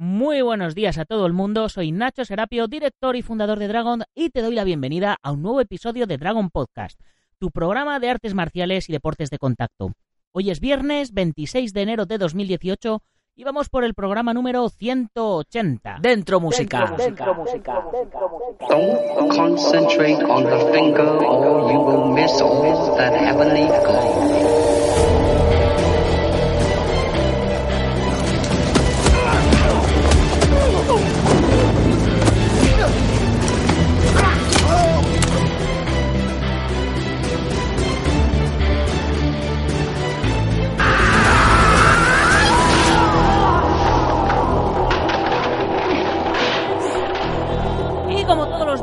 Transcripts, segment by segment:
Muy buenos días a todo el mundo, soy Nacho Serapio, director y fundador de Dragon, y te doy la bienvenida a un nuevo episodio de Dragon Podcast, tu programa de artes marciales y deportes de contacto. Hoy es viernes 26 de enero de 2018 y vamos por el programa número 180. Dentro música. Dentro, música. Don't concentrate on the finger or you will miss all that heavenly glow.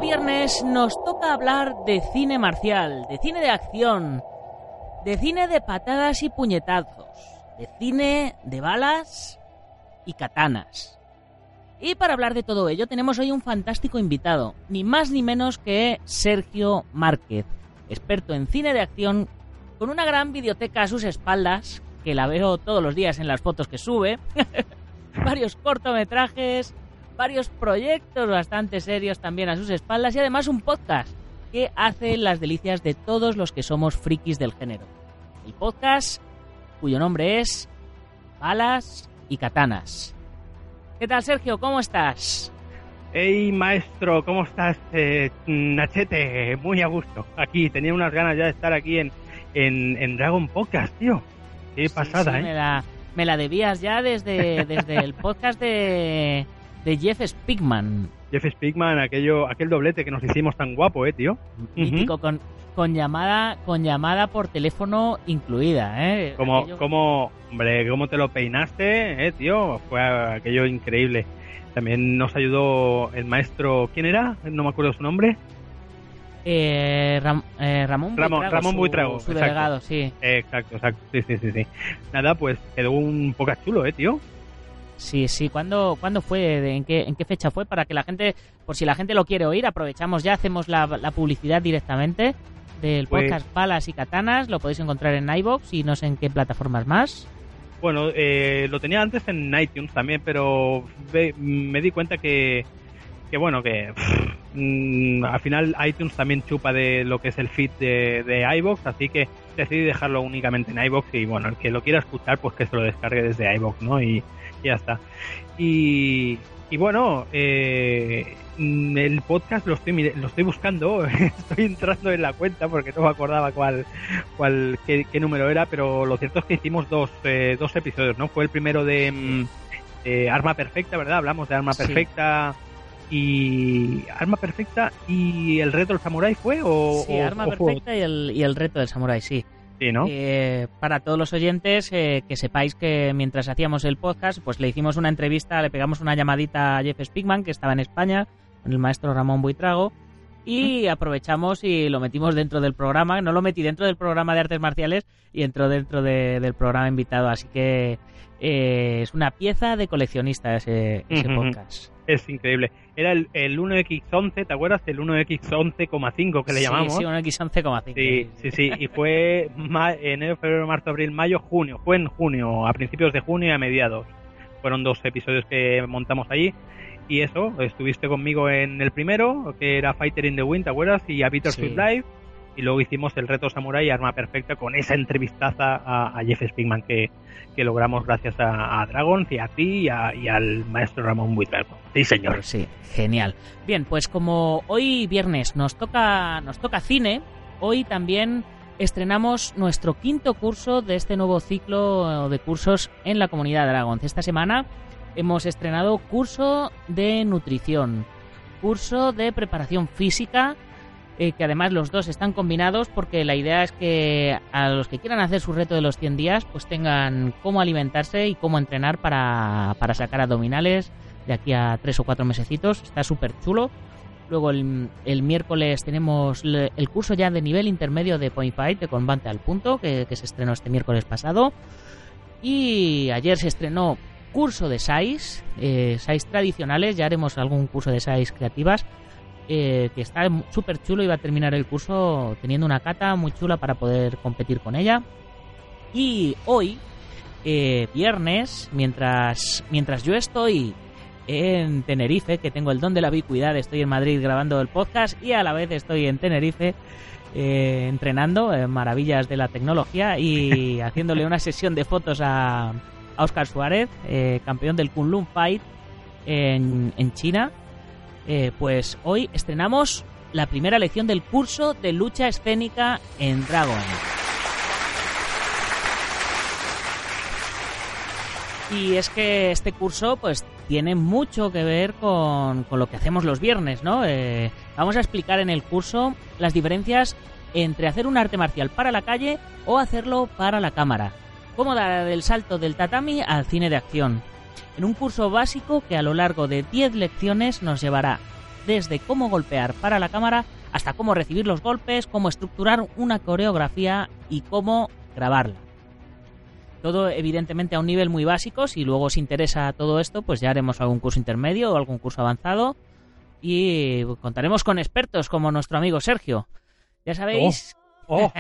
Viernes nos toca hablar de cine marcial, de cine de acción, de cine de patadas y puñetazos, de cine de balas y katanas. Y para hablar de todo ello tenemos hoy un fantástico invitado, ni más ni menos que Sergio Márquez, experto en cine de acción, con una gran biblioteca a sus espaldas, que la veo todos los días en las fotos que sube, varios cortometrajes, varios proyectos bastante serios también a sus espaldas y además un podcast que hace las delicias de todos los que somos frikis del género. El podcast cuyo nombre es Balas y Katanas. ¿Qué tal, Sergio? ¿Cómo estás? Hey maestro, ¿cómo estás? Eh, Nachete, muy a gusto. Aquí, tenía unas ganas ya de estar aquí en, en, en Dragon Podcast, tío. Qué Sí, pasada, sí, ¿eh? Me la, me la debías ya desde, desde el podcast de, de Jeff Spigman, Jeff Speakman, aquello, aquel doblete que nos hicimos tan guapo, eh, tío. mítico, con, con, llamada, con llamada por teléfono incluida. ¿eh? Como, Aquello- como, hombre, cómo te lo peinaste, eh, tío. Fue aquello increíble. También nos ayudó el maestro, ¿quién era? No me acuerdo su nombre. Eh, Ram- eh, Ramón Ramón- Buitrago, Ramón Buitrago, su delegado, sí. Exacto, exacto. Sí, sí, sí, sí. Nada, pues quedó un poco chulo, eh, tío. Sí, sí. ¿Cuándo, ¿cuándo fue? ¿De- ¿En qué, ¿En qué fecha fue? Para que la gente, por si la gente lo quiere oír, aprovechamos ya, hacemos la, la publicidad directamente del Pues- podcast Balas y Katanas. Lo podéis encontrar en iBox y no sé en qué plataformas más. Bueno, eh, lo tenía antes en iTunes también, pero ve- me di cuenta que, que bueno, que pff, mm, al final iTunes también chupa de lo que es el feed de, de iBox, así que decidí dejarlo únicamente en iBox y bueno, el que lo quiera escuchar, pues que se lo descargue desde iBox, ¿no? Y ya está. Y, y bueno, eh, el podcast lo estoy, lo estoy buscando, estoy entrando en la cuenta porque no me acordaba cuál, cuál qué, qué número era, pero lo cierto es que hicimos dos, eh, dos episodios, ¿no? Fue el primero de, de Arma Perfecta, ¿verdad? Hablamos de Arma Sí. Perfecta y Arma Perfecta y el reto del samurái fue o Sí, Arma o fue- Perfecta y el, y el reto del Samurai, sí. Sí, ¿no? Eh, para todos los oyentes, eh, que sepáis que mientras hacíamos el podcast, pues le hicimos una entrevista, le pegamos una llamadita a Jeff Spigman, que estaba en España, con el maestro Ramón Buitrago, y aprovechamos y lo metimos dentro del programa. No lo metí dentro del programa de artes marciales y entró dentro de- del programa invitado, así que eh, es una pieza de coleccionista ese, podcast. Es increíble. Era el, el 1X11, ¿te acuerdas? El 1X11,5 que le Sí, llamamos. Sí, un X11,5. Sí, sí, sí, y fue enero, febrero, marzo, abril, mayo, junio. Fue en junio, a principios de junio y a mediados. Fueron dos episodios que montamos allí. Y eso, estuviste conmigo en el primero, que era Fighter in the Wind, ¿te acuerdas? Y a Peter Sí. Live. Y luego hicimos el reto Samurai Arma Perfecta con esa entrevistaza a, Jeff Spigman que, que logramos gracias a, a Dragons y a ti y, al maestro Ramón Buitrago. Sí, señor. Sí, genial. Bien, pues como hoy viernes nos toca, nos toca cine, hoy también estrenamos nuestro quinto curso de este nuevo ciclo de cursos en la comunidad Dragons. Esta semana hemos estrenado curso de nutrición, curso de preparación física, eh, que además los dos están combinados porque la idea es que a los que quieran hacer su reto de los 100 días pues tengan cómo alimentarse y cómo entrenar para, para sacar abdominales de aquí a tres o cuatro mesecitos. Está súper chulo. Luego el, miércoles tenemos el curso ya de nivel intermedio de Point Fight, de combate al punto, que, que se estrenó este miércoles pasado. Y ayer se estrenó curso de SAIS, eh, SAIS tradicionales, ya haremos algún curso de SAIS creativas, eh, que está súper chulo y va a terminar el curso teniendo una cata muy chula para poder competir con ella. Y hoy eh, viernes, mientras, mientras yo estoy en Tenerife, que tengo el don de la ubicuidad, estoy en Madrid grabando el podcast y a la vez estoy en Tenerife eh, entrenando en maravillas de la tecnología y haciéndole una sesión de fotos a, a Oscar Suárez, campeón del Kunlun Fight en, en China. Eh, pues hoy estrenamos la primera lección del curso de lucha escénica en Dragon. Y es que este curso pues tiene mucho que ver con, con lo que hacemos los viernes, ¿no? Eh, vamos a explicar en el curso las diferencias entre hacer un arte marcial para la calle o hacerlo para la cámara. Cómo dar el salto del tatami al cine de acción. En un curso básico que a lo largo de 10 lecciones nos llevará desde cómo golpear para la cámara hasta cómo recibir los golpes, cómo estructurar una coreografía y cómo grabarla. Todo evidentemente a un nivel muy básico. Si luego os interesa todo esto, pues ya haremos algún curso intermedio o algún curso avanzado. Y contaremos con expertos como nuestro amigo Sergio. Ya sabéis. Oh, oh.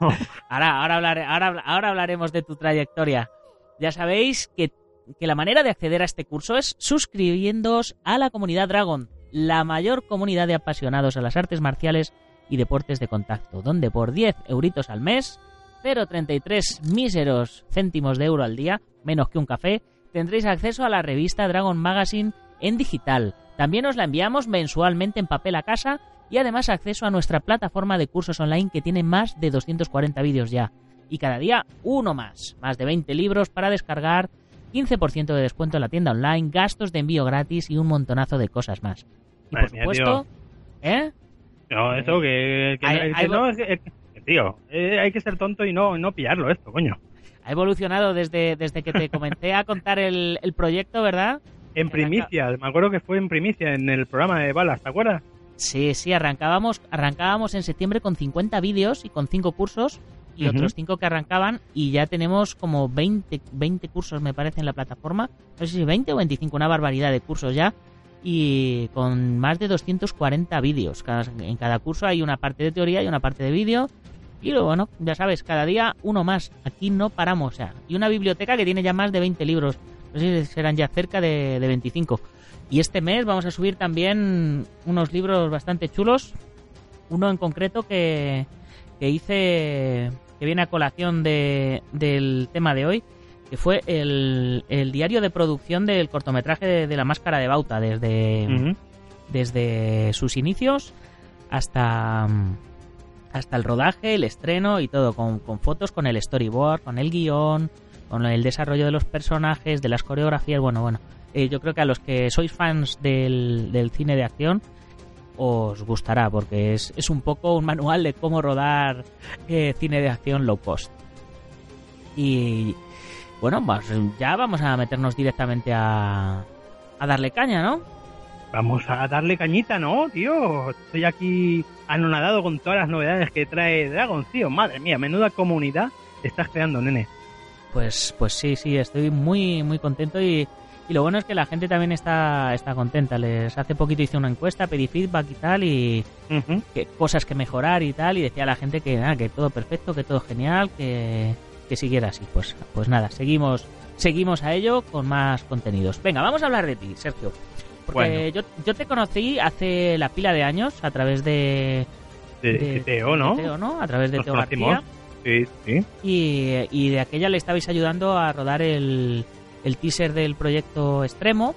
ahora, ahora, hablaré- ahora, ahora hablaremos de tu trayectoria. Ya sabéis que, que la manera de acceder a este curso es suscribiéndoos a la comunidad Dragon, la mayor comunidad de apasionados a las artes marciales y deportes de contacto, donde por 10 euritos al mes 0,33 míseros céntimos de euro al día, menos que un café, tendréis acceso a la revista Dragon Magazine en digital. También os la enviamos mensualmente en papel a casa y además acceso a nuestra plataforma de cursos online que tiene más de 240 vídeos ya. Y cada día uno más, más de 20 libros para descargar, 15% de descuento en la tienda online, gastos de envío gratis y un montonazo de cosas más. Y Madre por mía, supuesto, ¿eh? No, eso que, que- Hay- que hay- no, es que- que, tío, eh, hay que ser tonto y no, no pillarlo esto, coño. Ha evolucionado desde, desde que te comencé a contar el, el proyecto, ¿verdad? En primicia, me acuerdo que fue en primicia en el programa de balas, ¿te acuerdas? Sí, sí, arrancábamos, arrancábamos en septiembre con 50 vídeos y con 5 cursos y otros 5 que arrancaban y ya tenemos como 20, 20 cursos me parece en la plataforma, no sé si 20 o 25, una barbaridad de cursos ya y con más de 240 vídeos. En cada curso hay una parte de teoría y una parte de vídeo y luego, bueno, ya sabes, cada día uno más, aquí no paramos, o sea, y una biblioteca que tiene ya más de 20 libros, no sé si serán ya cerca de, de 25. Y este mes vamos a subir también unos libros bastante chulos. Uno en concreto que, que hice, que viene a colación de, del tema de hoy, que fue el, el diario de producción del cortometraje de, de La Máscara de Bauta, desde, desde sus inicios hasta, hasta el rodaje, el estreno y todo, con, con fotos, con el storyboard, con el guion, con el desarrollo de los personajes, de las coreografías, bueno, bueno. Eh, yo creo que a los que sois fans del, del cine de acción os gustará porque es, es un poco un manual de cómo rodar eh, cine de acción low cost. Y bueno, pues ya vamos a meternos directamente a, a darle caña, ¿no? Vamos a darle cañita, ¿no, tío? Estoy aquí anonadado con todas las novedades que trae Dragon, tío. Madre mía, menuda comunidad estás creando, nene. Pues, pues sí, sí, estoy muy, muy contento y, y lo bueno es que la gente también está, está contenta. Les hace poquito hice una encuesta, pedí feedback y tal, y que, cosas que mejorar y tal, y decía la gente que nada, que todo perfecto, que todo genial, que, que siguiera así. Pues, pues nada, seguimos, seguimos a ello con más contenidos. Venga, vamos a hablar de ti, Sergio. Porque Bueno. yo, yo te conocí hace la pila de años a través de, De, de Teo, ¿no? de Teo, ¿no? A través de Nos Teo. García. Sí, sí. Y, y de aquella le estabais ayudando a rodar el, el teaser del proyecto Extremo.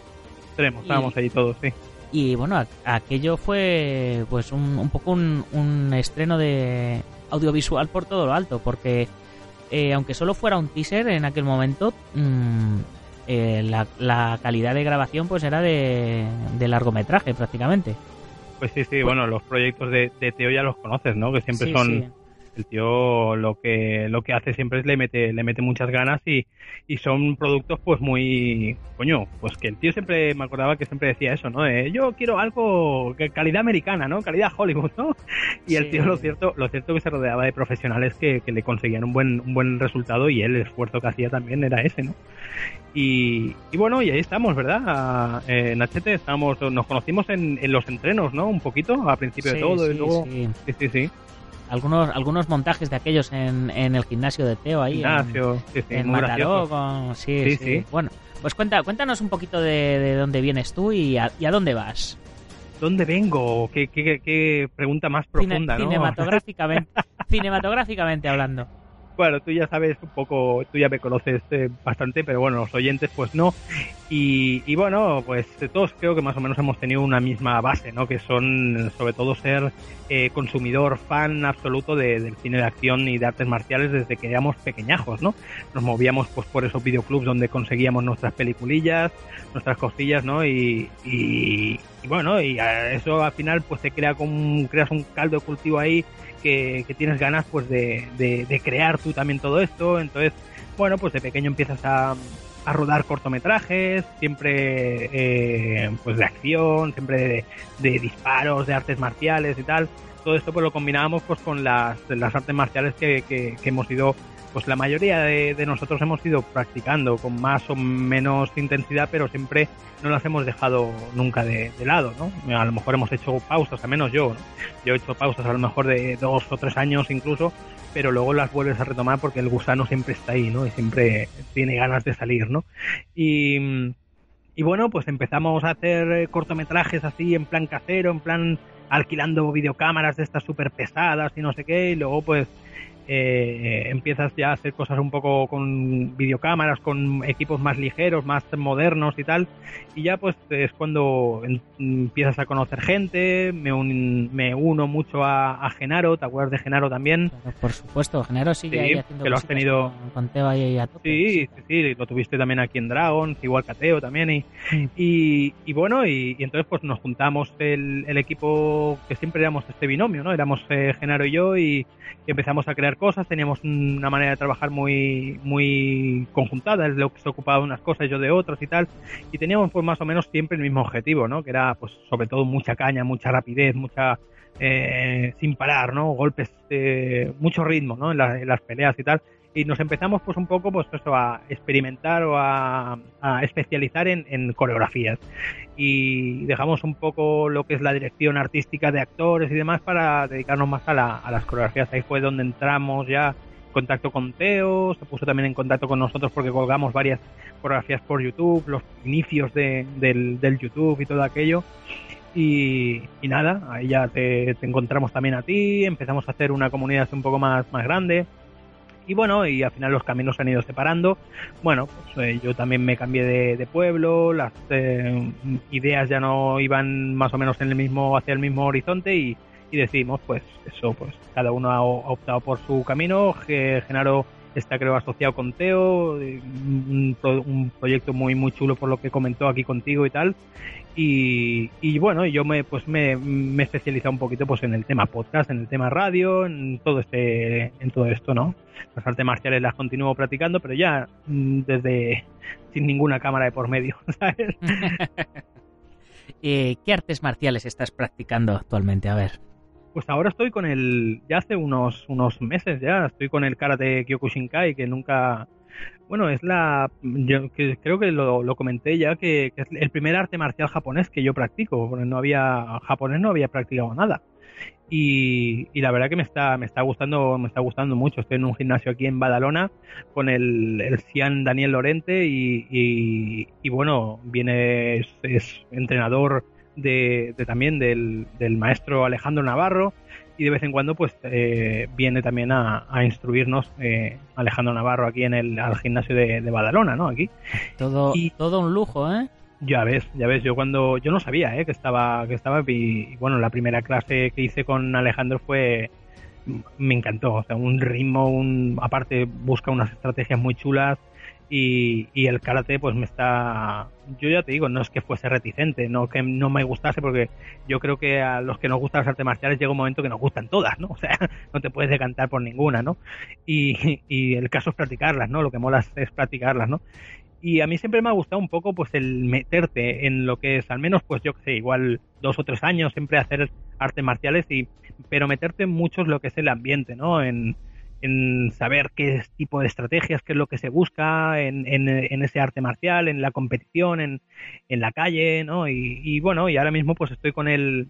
Extremo, estábamos ahí todos, sí. Y bueno, aquello fue pues un, un poco un, un estreno de audiovisual por todo lo alto, porque eh, aunque solo fuera un teaser en aquel momento, mm, eh, la, la calidad de grabación pues era de, de largometraje prácticamente. Pues sí, sí, bueno, los proyectos de, de Teo ya los conoces, ¿no? Que siempre Sí, son sí. El tío lo que lo que hace siempre es le mete le mete muchas ganas y, y son productos pues muy coño pues que el tío siempre me acordaba que siempre decía eso no Eh, yo quiero algo que calidad americana no calidad Hollywood no y el tío lo cierto lo cierto que se rodeaba de profesionales que, que le conseguían un buen un buen resultado y él el esfuerzo que hacía también era ese no y, y bueno y ahí estamos verdad eh, Nachete estamos nos conocimos en, en los entrenos no un poquito a principio de Sí, todo y sí, luego sí. sí sí sí algunos algunos montajes de aquellos en, en el gimnasio de Teo ahí Gimnasio, en, sí, sí, en muy Mataró, gracioso. con- sí, Sí, sí, sí. Bueno, pues cuenta, cuéntanos un poquito de, de dónde vienes tú y a, y a dónde vas. ¿Dónde vengo? ¿Qué, qué, qué- pregunta más Cine- profunda, ¿no? Cinematográficamente, cinematográficamente hablando. Bueno, tú ya sabes un poco, tú ya me conoces eh, bastante, pero bueno, los oyentes pues no. Y, y bueno, pues todos creo que más o menos hemos tenido una misma base, ¿no? Que son sobre todo ser eh, consumidor, fan absoluto de- del cine de acción y de artes marciales desde que éramos pequeñajos, ¿no? Nos movíamos pues por esos videoclubs donde conseguíamos nuestras peliculillas, nuestras cosillas, ¿no? Y, y, y bueno, y eso al final pues se crea como creas un caldo de cultivo ahí que, que tienes ganas pues de, de- crear tú también todo esto. Entonces, bueno, pues de pequeño empiezas a, a rodar cortometrajes, siempre eh, pues de acción, siempre de, de disparos, de artes marciales y tal. Todo esto pues lo combinábamos pues con las, las artes marciales que, que- que hemos ido, pues la mayoría de, nosotros hemos ido practicando con más o menos intensidad, pero siempre no las hemos dejado nunca de, de lado, ¿no? A lo mejor hemos hecho pausas, al menos yo, ¿no? Yo he hecho pausas a lo mejor de dos o tres años incluso, pero luego las vuelves a retomar porque el gusano siempre está ahí, ¿no? Y siempre tiene ganas de salir, ¿no? Y, y bueno, pues empezamos a hacer eh, cortometrajes así en plan casero, en plan alquilando videocámaras de estas súper pesadas y no sé qué, y luego pues eh, empiezas ya a hacer cosas un poco con videocámaras, con equipos más ligeros, más modernos y tal, y ya pues es cuando empiezas a conocer gente, me, un- me uno mucho a, a Genaro, ¿te acuerdas de Genaro también? Pero por supuesto, Genaro sigue Sí, ahí haciendo que lo has tenido- con, con Teo ahí a tope. Sí, sí, sí, lo tuviste también aquí en Dragons, igual Cateo también. Y, y, y bueno, y, y entonces pues nos juntamos el, el equipo que siempre éramos este binomio, ¿no? Éramos eh, Genaro y yo y empezamos a crear cosas, teníamos una manera de trabajar muy, muy conjuntada, él se ocupaba de unas cosas, yo de otras y tal, y teníamos pues más o menos siempre el mismo objetivo, ¿no? Que era pues sobre todo mucha caña, mucha rapidez, mucha... eh, sin parar, ¿no? Golpes, eh, mucho ritmo, ¿no? En las peleas y tal y nos empezamos pues un poco pues eso a experimentar o a, a especializar en, en coreografías y dejamos un poco lo que es la dirección artística de actores y demás para dedicarnos más a, la- a las coreografías. Ahí fue donde entramos ya en contacto con Teo se puso también en contacto con nosotros porque colgamos varias coreografías por YouTube los inicios de- del, YouTube y todo aquello. Y, y nada, ahí ya te, te encontramos también a ti, empezamos a hacer una comunidad un poco más, más grande y bueno, y al final los caminos se han ido separando. Bueno, pues eh, yo también me cambié de, pueblo, las eh, ideas ya no iban más o menos en el mismo, hacia el mismo horizonte y, y decidimos, pues eso, pues cada uno ha, optado por su camino. Ge- Genaro está creo asociado con Teo, eh, un, un proyecto muy muy chulo por lo que comentó aquí contigo y tal. Y, y bueno, yo me pues me, me he especializado un poquito pues en el tema podcast, en el tema radio, en todo este, en todo esto, ¿no? Las artes marciales las continúo practicando, pero ya mm, desde sin ninguna cámara de por medio, ¿sabes? Eh, ¿Qué artes marciales estás practicando actualmente? A ver. Pues ahora estoy con el, ya hace unos, unos meses ya, estoy con el karate Kyokushinkai, que nunca, bueno, es la, yo creo que lo, comenté ya, que, es el primer arte marcial japonés que yo practico, porque no había, japonés no había practicado nada. Y, y la verdad que me está, me está gustando, me está gustando mucho. Estoy en un gimnasio aquí en Badalona con el, el Cian Daniel Lorente y, y, y bueno, viene, es, es entrenador de, de también del, del maestro Alejandro Navarro y de vez en cuando pues eh, viene también a, a instruirnos eh, Alejandro Navarro aquí en el al gimnasio de, de Badalona, ¿no? Aquí. Todo, Y- todo un lujo, ¿eh? Ya ves, ya ves, yo cuando yo no sabía ¿eh? que estaba que estaba y, y bueno, la primera clase que hice con Alejandro fue me encantó, o sea, un ritmo, un aparte busca unas estrategias muy chulas y, y el karate pues me está yo ya te digo, no es que fuese reticente, no que no me gustase porque yo creo que a los que nos gustan las artes marciales llega un momento que nos gustan todas, ¿no? O sea, no te puedes decantar por ninguna, ¿no? Y, y el caso es practicarlas, ¿no? Lo que mola es practicarlas, ¿no? Y a mí siempre me ha gustado un poco pues el meterte en lo que es, al menos pues yo que sé, igual dos o tres años siempre hacer artes marciales y pero meterte en lo que es el ambiente, ¿no? En, en saber qué tipo de estrategias, qué es lo que se busca en, en, en ese arte marcial, en la competición, en, en la calle, ¿no? Y, y bueno, y ahora mismo pues estoy con el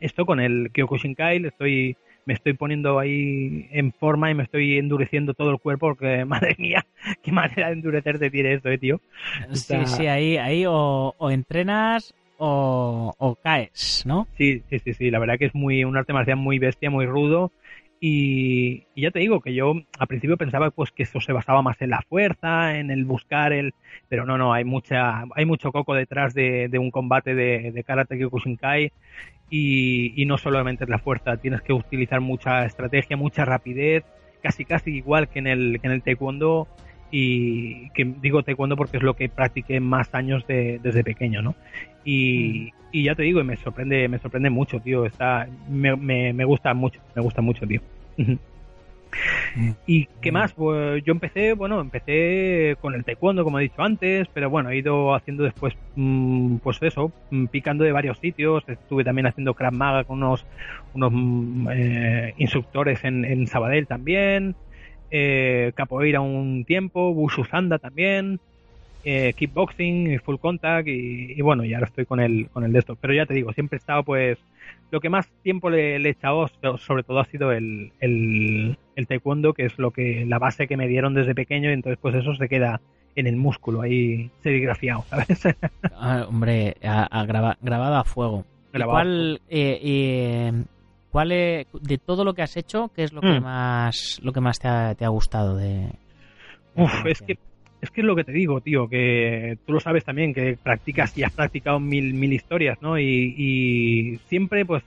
esto con el Kyokushinkai, estoy me estoy poniendo ahí en forma y me estoy endureciendo todo el cuerpo porque, madre mía, qué manera de endurecerte tiene esto, eh, tío. Sí, sí, ahí, ahí o, entrenas o, o, caes, ¿no? Sí, sí, sí, sí, la verdad que es muy un arte marcial muy bestia, muy rudo y, ya te digo que yo al principio pensaba pues que eso se basaba más en la fuerza, en el buscar el, pero no, no, hay mucha, hay mucho coco detrás de, un combate de, de Karate Kyokushinkai y, y no solamente es la fuerza, tienes que utilizar mucha estrategia, mucha rapidez, casi casi igual que en el, que en el taekwondo y que digo taekwondo porque es lo que practiqué más años de, desde pequeño, ¿no? Y, mm. y, ya te digo, me sorprende, me sorprende mucho, tío. Está, me, me, me gusta mucho, me gusta mucho, tío. Mm. ¿Y qué más? Pues yo empecé, bueno, empecé con el taekwondo, como he dicho antes, pero bueno, he ido haciendo después, mm, pues eso, picando de varios sitios. Estuve también haciendo Krav Maga con unos, unos eh, instructores en, en Sabadell también eh, capoeira un tiempo, Wushu Zanda también, eh, kickboxing, full contact y, bueno, y ahora estoy con el, con el de esto. Pero ya te digo, siempre he estado pues, lo que más tiempo le, he echado sobre todo ha sido el, el, taekwondo, que es lo que, la base que me dieron desde pequeño y entonces pues eso se queda en el músculo ahí serigrafiado, ¿sabes? Ah, hombre, a, grabado a fuego. Igual, eh, ¿Cuál es, de todo lo que has hecho, qué es lo que mm. más lo que más te ha, gustado de, Uf, es que es que es lo que te digo, tío, que tú lo sabes también, que practicas y has practicado mil, mil historias, ¿no? Y, y siempre, pues,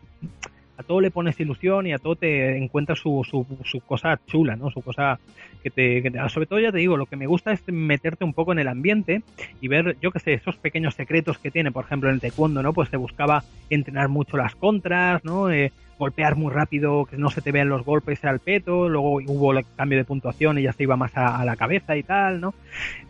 a todo le pones ilusión y a todo te encuentras su, su, su cosa chula, ¿no? Su cosa que te, Sobre todo, ya te digo, lo que me gusta es meterte un poco en el ambiente y ver, yo qué sé, esos pequeños secretos que tiene, por ejemplo, en el taekwondo, ¿no? Pues se buscaba entrenar mucho las contras, ¿no? Eh, golpear muy rápido, que no se te vean los golpes al peto, luego hubo el cambio de puntuación y ya se iba más a, la cabeza y tal, ¿no?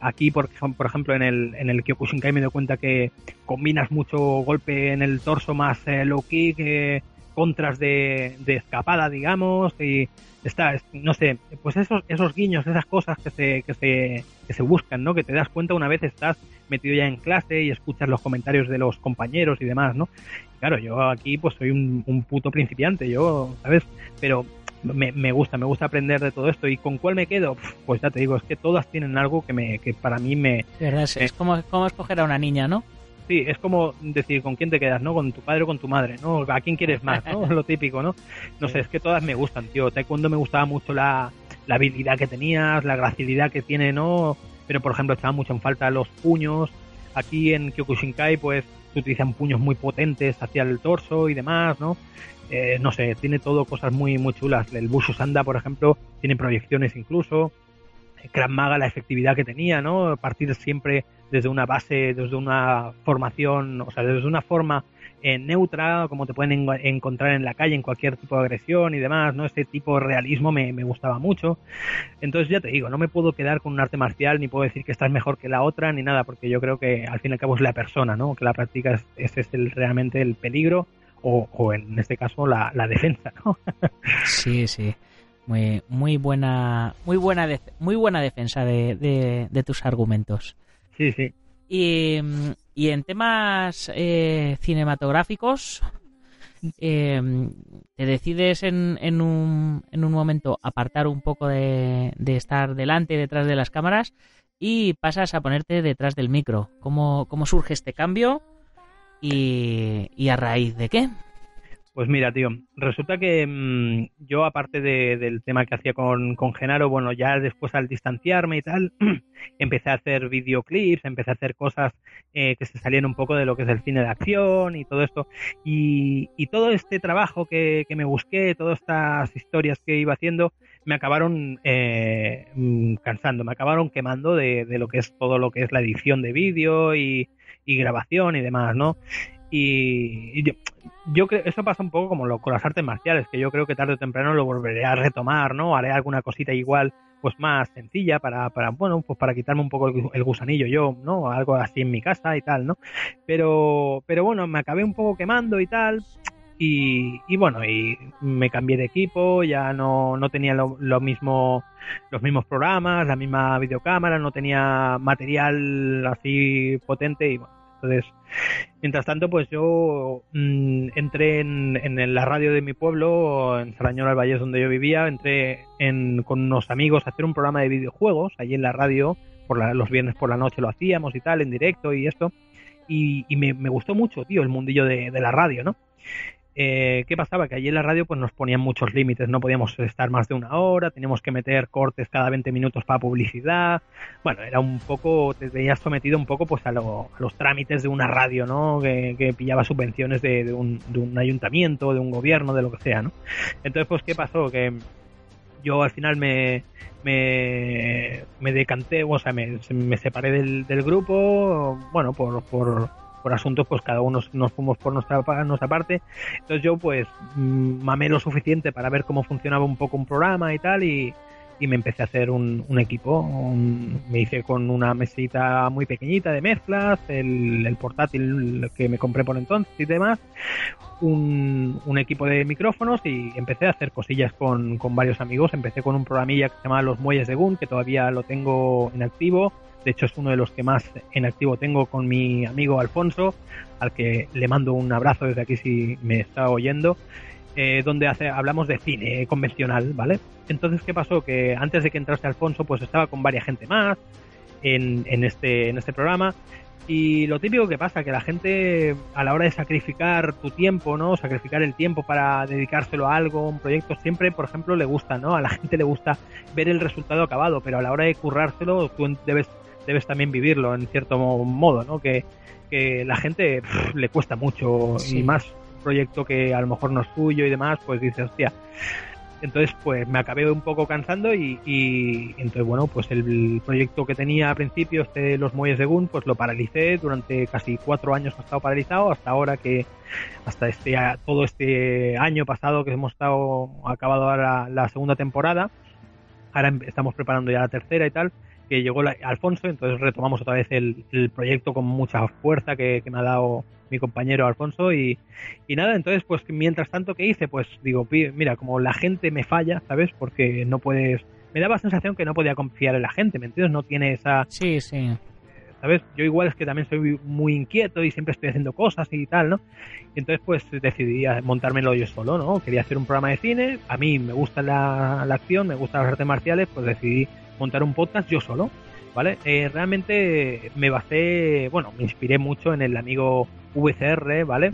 Aquí, por, por ejemplo, en el, en el Kyokushinkai me doy cuenta que combinas mucho golpe en el torso más eh, low kick, eh, contras de, de, escapada, digamos, y está, no sé, pues esos, esos guiños, esas cosas que se, que se, que se buscan, ¿no? Que te das cuenta una vez estás metido ya en clase y escuchas los comentarios de los compañeros y demás, ¿no? Claro, yo aquí pues soy un, un puto principiante, yo, ¿sabes? Pero me, me, gusta, me gusta aprender de todo esto. ¿Y con cuál me quedo? Pues ya te digo, es que todas tienen algo que, me, que para mí me... verdad, es, como, como escoger a una niña, ¿no? Sí, es como decir con quién te quedas, ¿no? Con tu padre o con tu madre, ¿no? ¿A quién quieres más, ¿no? Lo típico, ¿no? No sé, es que todas me gustan, tío. Taekwondo me gustaba mucho la, la habilidad que tenías, la gracilidad que tiene, ¿no? Pero, por ejemplo, echaba mucho en falta los puños. Aquí en Kyokushinkai, pues, se utilizan puños muy potentes hacia el torso y demás, ¿no? Eh, no sé, tiene todo cosas muy, muy chulas. El Bushu Sanda, por ejemplo, tiene proyecciones incluso. Krav Maga, la efectividad que tenía, ¿no? Partir siempre desde una base, desde una formación, o sea, desde una forma eh, neutra, como te pueden encontrar en la calle, en cualquier tipo de agresión y demás, ¿no? Este tipo de realismo me, gustaba mucho. Entonces, ya te digo, no me puedo quedar con un arte marcial, ni puedo decir que esta es mejor que la otra, ni nada, porque yo creo que al fin y al cabo es la persona, ¿no? Que la practica, ese es el, realmente el peligro, o, o en este caso la, la defensa, ¿no? sí, sí. Muy, muy buena, muy buena, muy buena defensa de, de tus argumentos. Sí, sí. Y, en temas eh, cinematográficos, eh, te decides en, en, un, en un momento apartar un poco de, de estar delante y detrás de las cámaras y pasas a ponerte detrás del micro. ¿Cómo, cómo surge este cambio y, y a raíz de qué? Pues mira, tío, resulta que mm, yo, aparte del tema que hacía con, con, Genaro, bueno, ya después al distanciarme y tal, empecé a hacer videoclips, empecé a hacer cosas eh, que se salían un poco de lo que es el cine de acción y todo esto. Y, y todo este trabajo que, que, me busqué, todas estas historias que iba haciendo, me acabaron eh, mm, cansando, me acabaron quemando de, de, lo que es todo lo que es la edición de vídeo y, y grabación y demás, ¿no? Y, yo, creo, eso pasa un poco como lo, con las artes marciales, que yo creo que tarde o temprano lo volveré a retomar, ¿no? Haré alguna cosita igual, pues más sencilla para, para bueno, pues para quitarme un poco el, gusanillo yo, ¿no? Algo así en mi casa y tal, ¿no? Pero, pero bueno, me acabé un poco quemando y tal. Y, y bueno, y me cambié de equipo, ya no, no tenía lo, lo mismo, los mismos programas, la misma videocámara, no tenía material así potente y bueno, Entonces, mientras tanto, pues yo mm, entré en, en, la radio de mi pueblo, en Sarañón al donde yo vivía, entré en, con unos amigos a hacer un programa de videojuegos allí en la radio, por los viernes por la noche lo hacíamos y tal, en directo y esto, y, me, me, gustó mucho, tío, el mundillo de, de la radio, ¿no? Eh, ¿Qué pasaba? Que allí en la radio pues nos ponían muchos límites, no podíamos estar más de una hora, teníamos que meter cortes cada 20 minutos para publicidad. Bueno, era un poco, te veías sometido un poco pues a, los trámites de una radio, ¿no? Que, pillaba subvenciones de, un, de, un, ayuntamiento, de un gobierno, de lo que sea, ¿no? Entonces, pues, ¿qué pasó? Que yo al final me, me, me decanté, o sea, me, me separé del, del grupo, bueno, por, por por asuntos, pues cada uno nos fuimos por nuestra, nuestra parte. Entonces yo pues mm, mamé lo suficiente para ver cómo funcionaba un poco un programa y tal y, y me empecé a hacer un, equipo. me hice con una mesita muy pequeñita de mezclas, el, el, portátil que me compré por entonces y demás, un, un, equipo de micrófonos y empecé a hacer cosillas con, con varios amigos. Empecé con un programilla que se llama Los Muelles de Gun, que todavía lo tengo en activo de hecho, es uno de los que más en activo tengo con mi amigo Alfonso, al que le mando un abrazo desde aquí si me está oyendo. Eh, donde hace, hablamos de cine convencional, ¿vale? Entonces, ¿qué pasó? Que antes de que entrase Alfonso, pues estaba con varias gente más en, en, este, en este programa. Y lo típico que pasa, que la gente a la hora de sacrificar tu tiempo, ¿no? Sacrificar el tiempo para dedicárselo a algo, un proyecto, siempre, por ejemplo, le gusta, ¿no? A la gente le gusta ver el resultado acabado, pero a la hora de currárselo, tú debes debes también vivirlo en cierto modo, ¿no? Que, que la gente le cuesta mucho y más proyecto que a lo mejor no es tuyo y demás, pues dices, hostia. Entonces, pues me acabé un poco cansando y, y entonces, bueno, pues el, proyecto que tenía a principio, este Los Muelles de Gun, pues lo paralicé durante casi cuatro años ha estado paralizado, hasta ahora que, hasta este, todo este año pasado que hemos estado, acabado ahora la segunda temporada, ahora estamos preparando ya la tercera y tal, que llegó Alfonso, entonces retomamos otra vez el, proyecto con mucha fuerza que, me ha dado mi compañero Alfonso y, nada, entonces pues mientras tanto que hice, pues digo, mira, como la gente me falla, ¿sabes? Porque no puedes, me daba la sensación que no podía confiar en la gente, ¿me entiendes? No tiene esa... Sí, sí. ¿Sabes? Yo igual es que también soy muy inquieto y siempre estoy haciendo cosas y tal, ¿no? Y entonces pues decidí montármelo yo solo, ¿no? Quería hacer un programa de cine, a mí me gusta la, la acción, me gustan las artes marciales, pues decidí montar un podcast yo solo, ¿vale? Eh, realmente me basé, bueno, me inspiré mucho en el amigo VCR, ¿vale?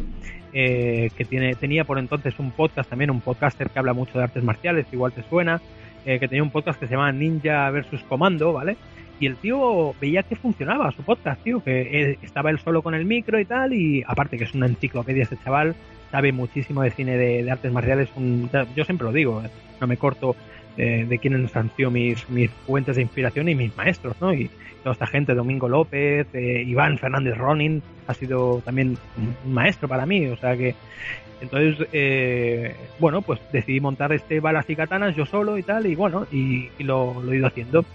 Eh, que tiene, tenía por entonces un podcast también, un podcaster que habla mucho de artes marciales, igual te suena, eh, que tenía un podcast que se llama Ninja versus Comando, ¿vale? Y el tío veía que funcionaba su podcast, tío, que estaba él solo con el micro y tal, y aparte que es una enciclopedia ese chaval, sabe muchísimo de cine de, artes marciales, yo siempre lo digo, no me corto de, quienes han sido mis, mis fuentes de inspiración y mis maestros, ¿no? Y toda esta gente, Domingo López, eh, Iván Fernández Ronin, ha sido también un maestro para mí, o sea que entonces, eh, bueno, pues decidí montar este balas y katanas yo solo y tal, y bueno, y, lo, lo, he ido haciendo.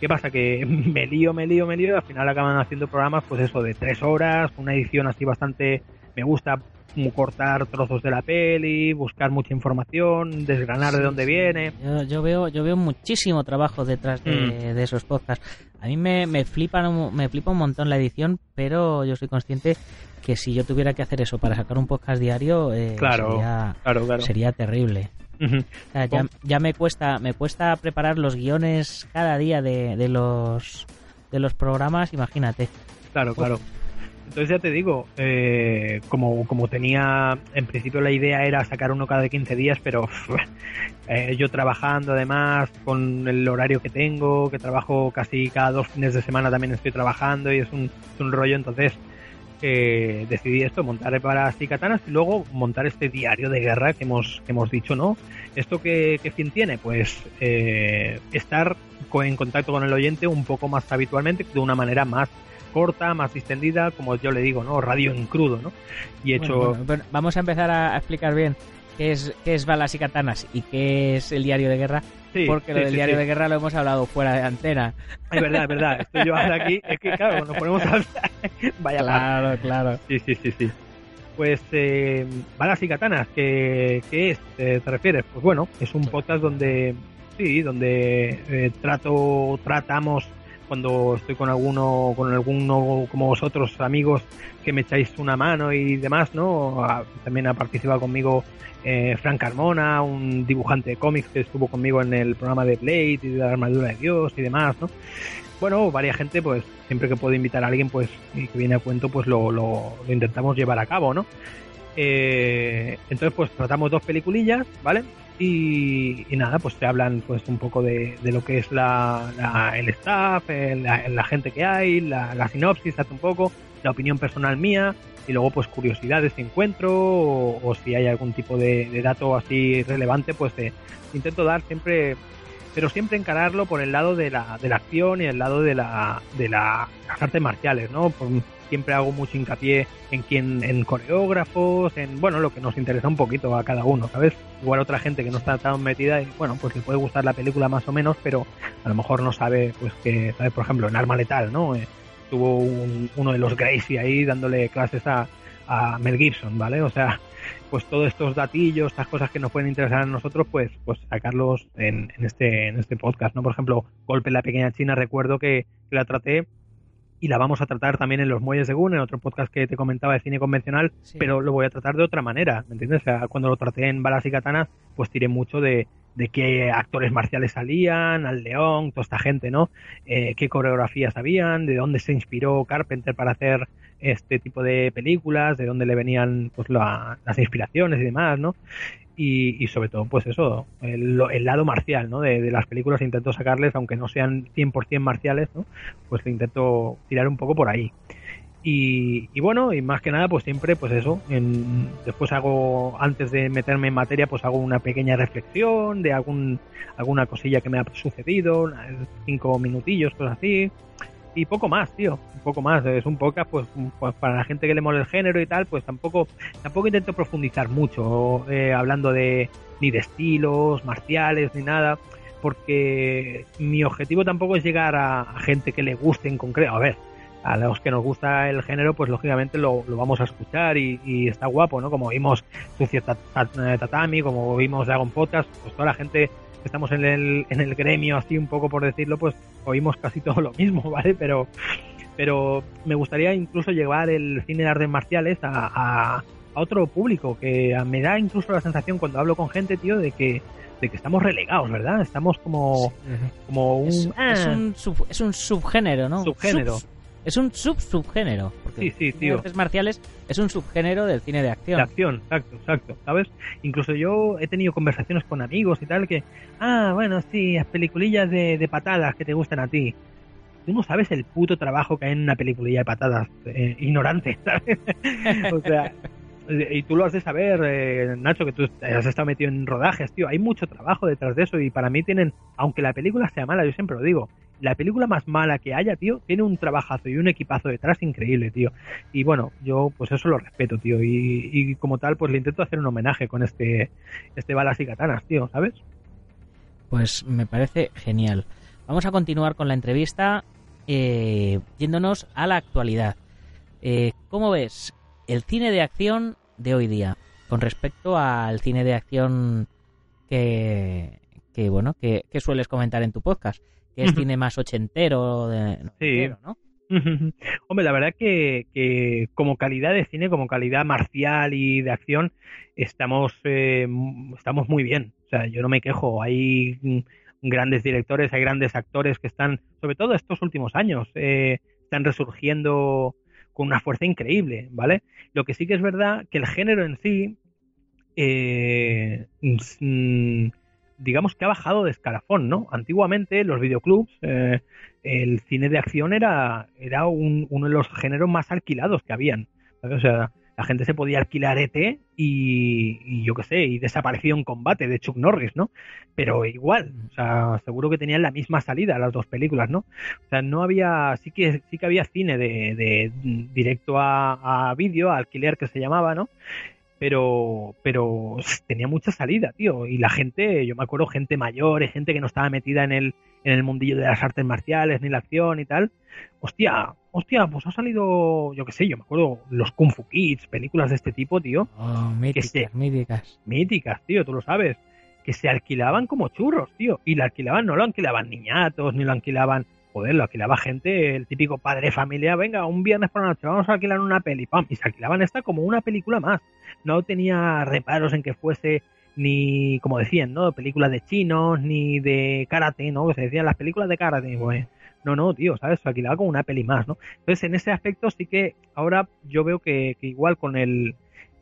¿Qué pasa? Que me lío, me lío, me lío, y al final acaban haciendo programas, pues eso, de tres horas, una edición así bastante, me gusta como cortar trozos de la peli, buscar mucha información, desgranar de dónde viene. Yo, veo yo veo muchísimo trabajo detrás de, mm. esos podcasts. A mí me, me, me flipa un montón la edición, pero yo soy consciente que si yo tuviera que hacer eso para sacar un podcast diario, eh, sería, sería terrible. ya, ya, me cuesta me cuesta preparar los guiones cada día de, de los de los programas, imagínate. Claro, claro. Entonces ya te digo, eh, como, como tenía, en principio la idea era sacar uno cada 15 días, pero eh, yo trabajando además con el horario que tengo, que trabajo casi cada dos fines de semana también estoy trabajando y es un, rollo, entonces eh, decidí esto, montar para y katanas y luego montar este diario de guerra que hemos, que hemos dicho, ¿no? ¿Esto qué, qué fin tiene? Pues estar en contacto con el oyente un poco más habitualmente, de una manera más corta, más distendida, como yo le digo, ¿no? Radio en crudo, ¿no? Y hecho... vamos a empezar a explicar bien qué es, qué es Balas y Katanas y qué es el diario de guerra. porque lo del diario de guerra lo hemos hablado fuera de antena. Es verdad, es verdad. Estoy yo ahora aquí. Es que, claro, nos ponemos a Vaya Claro, claro. Sí, sí, sí, sí. Pues eh, Balas y Katanas, ¿qué, qué es? ¿Te, refieres? Pues bueno, es un podcast donde, sí, donde eh, trato, tratamos cuando estoy con alguno, con alguno como vosotros, amigos, que me echáis una mano y demás, ¿no? también ha participado conmigo eh, Frank Carmona, un dibujante de cómics que estuvo conmigo en el programa de Blade y de la armadura de Dios y demás, ¿no? Bueno, varias gente, pues siempre que puedo invitar a alguien, pues y que viene a cuento, pues lo, lo, lo intentamos llevar a cabo, ¿no? Eh, entonces, pues tratamos dos peliculillas, ¿vale? Y, nada, pues te hablan pues un poco de, lo que es la, el staff, la, gente que hay, la, sinopsis, hace un poco, la opinión personal mía y luego pues curiosidades que encuentro o, si hay algún tipo de, dato así relevante, pues te intento dar siempre, pero siempre encararlo por el lado de la, de la acción y el lado de, la, de las artes marciales, ¿no? Por, siempre hago mucho hincapié en quién, en coreógrafos, en bueno, lo que nos interesa un poquito a cada uno, ¿sabes? Igual otra gente que no está tan metida y bueno, pues le puede gustar la película más o menos, pero a lo mejor no sabe, pues que, ¿sabes? Por ejemplo, en Arma Letal, ¿no? Eh, tuvo uno de los Gracie ahí dándole clases a, a Mel Gibson, ¿vale? O sea, pues todos estos datillos, estas cosas que nos pueden interesar a nosotros, pues, pues sacarlos en, en, este, en este podcast, ¿no? Por ejemplo, Golpe en la Pequeña China, recuerdo que la traté y la vamos a tratar también en los Muelles de Gun, en otro podcast que te comentaba de cine convencional, pero lo voy a tratar de otra manera, ¿me entiendes? O sea, cuando lo traté en Balas y Katanas, pues tiré mucho de, de qué actores marciales salían, al León, toda esta gente, ¿no? Eh, qué coreografías habían, de dónde se inspiró Carpenter para hacer este tipo de películas, de dónde le venían pues las inspiraciones y demás, ¿no? y, sobre todo, pues eso, el, lado marcial, ¿no? De, las películas intento sacarles, aunque no sean 100% marciales, ¿no? Pues intento tirar un poco por ahí. Y, bueno, y más que nada, pues siempre, pues eso, en, después hago, antes de meterme en materia, pues hago una pequeña reflexión de algún, alguna cosilla que me ha sucedido, cinco minutillos, cosas así, y poco más, tío, un poco más. Es un podcast, pues, pues, para la gente que le mola el género y tal, pues tampoco, tampoco intento profundizar mucho, eh, hablando de ni de estilos marciales ni nada, porque mi objetivo tampoco es llegar a, gente que le guste en concreto. A ver, a los que nos gusta el género, pues lógicamente lo, lo vamos a escuchar y, está guapo, ¿no? Como vimos Sucio Tatami, como vimos Dragon Podcast, pues toda la gente estamos en el, en el gremio, así un poco por decirlo, pues oímos casi todo lo mismo, ¿vale? Pero, pero me gustaría incluso llevar el cine de artes marciales a, a, otro público, que me da incluso la sensación cuando hablo con gente, tío, de que de que estamos relegados, ¿verdad? Estamos como, como un... Es, es, un, es un subgénero, ¿no? Subgénero. Es un sub-subgénero. Sí, sí, tío. Artes marciales es un subgénero del cine de acción. De acción, exacto, exacto. ¿Sabes? Incluso yo he tenido conversaciones con amigos y tal que, ah, bueno, sí, las peliculillas de, de patadas que te gustan a ti. Tú no sabes el puto trabajo que hay en una peliculilla de patadas. Eh, ignorante, ¿sabes? o sea, y tú lo has de saber, eh, Nacho, que tú has estado metido en rodajes, tío. Hay mucho trabajo detrás de eso y para mí tienen, aunque la película sea mala, yo siempre lo digo, la película más mala que haya, tío, tiene un trabajazo y un equipazo detrás increíble, tío. Y bueno, yo pues eso lo respeto, tío. Y, como tal, pues le intento hacer un homenaje con este, este balas y katanas, tío, ¿sabes? Pues me parece genial. Vamos a continuar con la entrevista eh, yéndonos a la actualidad. Eh, ¿Cómo ves el cine de acción de hoy día con respecto al cine de acción que, que bueno, que, sueles comentar en tu podcast, que es cine más ochentero, de, sí. ¿no? Hombre, la verdad que, que, como calidad de cine, como calidad marcial y de acción, estamos, eh, estamos muy bien. O sea, yo no me quejo. Hay grandes directores, hay grandes actores que están, sobre todo estos últimos años, eh, están resurgiendo con una fuerza increíble, ¿vale? Lo que sí que es verdad que el género en sí, eh, mm, digamos que ha bajado de escalafón, ¿no? Antiguamente los videoclubs, eh, el cine de acción era, era uno de los géneros más alquilados que habían. O sea, la gente se podía alquilar ET y, yo qué sé, y desapareció en combate de Chuck Norris, ¿no? Pero igual, o sea, seguro que tenían la misma salida las dos películas, ¿no? O sea, no había, sí que, sí que había cine de, de directo a, a vídeo, a alquiler que se llamaba, ¿no? pero, pero tenía mucha salida, tío. Y la gente, yo me acuerdo, gente mayor, gente que no estaba metida en el, en el mundillo de las artes marciales, ni la acción y tal. Hostia, hostia, pues ha salido, yo qué sé, yo me acuerdo, los Kung Fu Kids, películas de este tipo, tío. Oh, míticas, míticas. Míticas, tío, tú lo sabes. Que se alquilaban como churros, tío. Y la alquilaban, no lo alquilaban niñatos, ni lo alquilaban joder, lo alquilaba gente, el típico padre de familia, venga, un viernes por la noche, vamos a alquilar una peli, pam, y se alquilaban esta como una película más. No tenía reparos en que fuese ni, como decían, ¿no? Películas de chinos, ni de karate, ¿no? Que se decían las películas de karate, pues, no, no, tío, ¿sabes? Se alquilaba como una peli más, ¿no? Entonces, en ese aspecto sí que ahora yo veo que, que igual con el,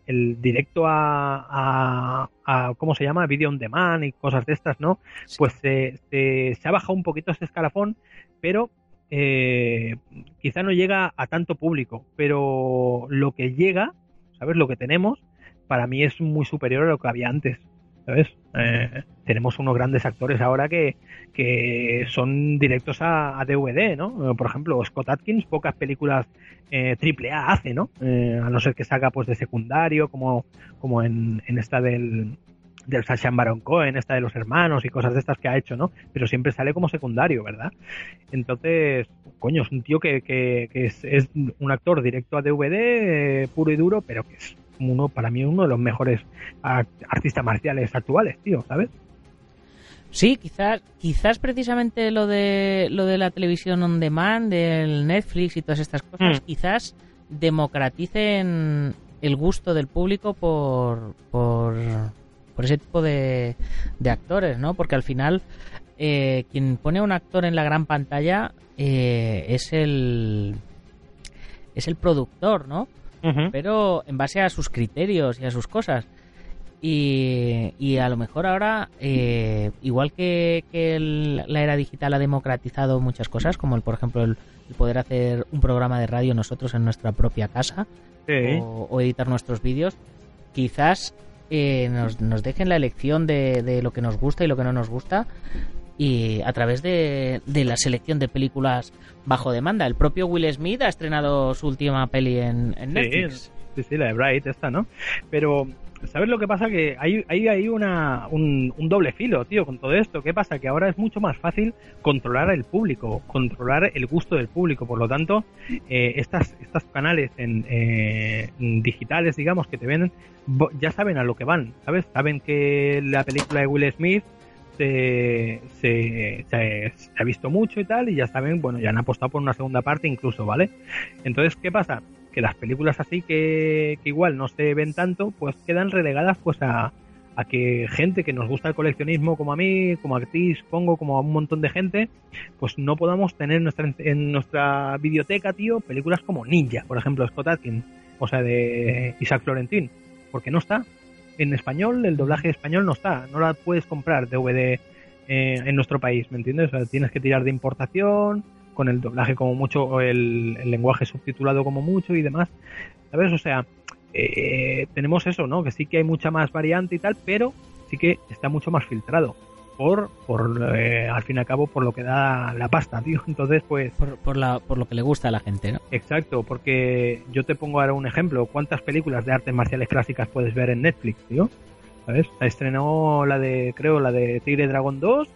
el directo a, a, a, ¿cómo se llama? Video on demand y cosas de estas, ¿no? Pues se, se, se ha bajado un poquito ese escalafón, pero eh, quizá no llega a tanto público, pero lo que llega, ¿sabes? Lo que tenemos, para mí es muy superior a lo que había antes. ¿Sabes? Eh, tenemos unos grandes actores ahora que, que son directos a, DVD, ¿no? Por ejemplo, Scott Atkins, pocas películas eh, triple A hace, ¿no? Eh, a no ser que salga pues de secundario, como, como en, en esta del, del Sacha Baron Cohen, esta de los hermanos y cosas de estas que ha hecho, ¿no? Pero siempre sale como secundario, ¿verdad? Entonces, coño, es un tío que, que, que es, un actor directo a DVD, eh, puro y duro, pero que es uno, para mí, uno de los mejores artistas marciales actuales, tío, ¿sabes? Sí, quizás, quizás precisamente lo de lo de la televisión on demand, del Netflix y todas estas cosas, mm. quizás democraticen el gusto del público por, por, por ese tipo de, de, actores, ¿no? Porque al final eh, quien pone a un actor en la gran pantalla eh, es el es el productor, ¿no? Uh -huh. Pero en base a sus criterios y a sus cosas. Y, y, a lo mejor ahora, eh, igual que, que el, la era digital ha democratizado muchas cosas, como el, por ejemplo el, el, poder hacer un programa de radio nosotros en nuestra propia casa sí. o, o, editar nuestros vídeos, quizás eh, nos, nos, dejen la elección de, de, lo que nos gusta y lo que no nos gusta y a través de, de, la selección de películas bajo demanda. El propio Will Smith ha estrenado su última peli en, en Netflix. Sí, sí, la de Bright, esta, ¿no? Pero ¿Sabes lo que pasa? Que hay, hay, hay una, un, un, doble filo, tío, con todo esto. ¿Qué pasa? Que ahora es mucho más fácil controlar el público, controlar el gusto del público. Por lo tanto, eh, estas, estos canales en, eh, digitales, digamos, que te ven, ya saben a lo que van, ¿sabes? Saben que la película de Will Smith se, ha visto mucho y tal, y ya saben, bueno, ya han apostado por una segunda parte incluso, ¿vale? Entonces, ¿qué pasa? que las películas así que, igual no se ven tanto, pues quedan relegadas pues a, a, que gente que nos gusta el coleccionismo como a mí, como a ti, pongo como a un montón de gente, pues no podamos tener en nuestra, en nuestra biblioteca, tío, películas como Ninja, por ejemplo, Scott Atkins, o sea, de Isaac Florentín, porque no está. En español, el doblaje español no está, no la puedes comprar DVD eh, en nuestro país, ¿me entiendes? O sea, tienes que tirar de importación, con el doblaje como mucho, el, el lenguaje subtitulado como mucho y demás. ¿Sabes? O sea, eh, tenemos eso, ¿no? Que sí que hay mucha más variante y tal, pero sí que está mucho más filtrado. Por, por eh, al fin y al cabo, por lo que da la pasta, tío. Entonces, pues. Por, por, la, por lo que le gusta a la gente, ¿no? Exacto, porque yo te pongo ahora un ejemplo. ¿Cuántas películas de artes marciales clásicas puedes ver en Netflix, tío? ¿Sabes? Estrenó la de, creo, la de Tigre Dragon 2,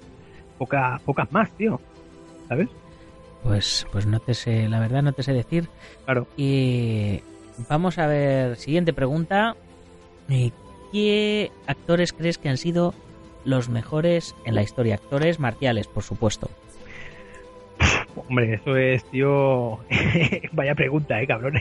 poca, pocas más, tío. ¿Sabes? Pues, pues no te sé, la verdad no te sé decir. Claro. Y vamos a ver, siguiente pregunta. ¿Qué actores crees que han sido los mejores en la historia? Actores marciales, por supuesto. Hombre, eso es, tío. Vaya pregunta, eh, cabrón.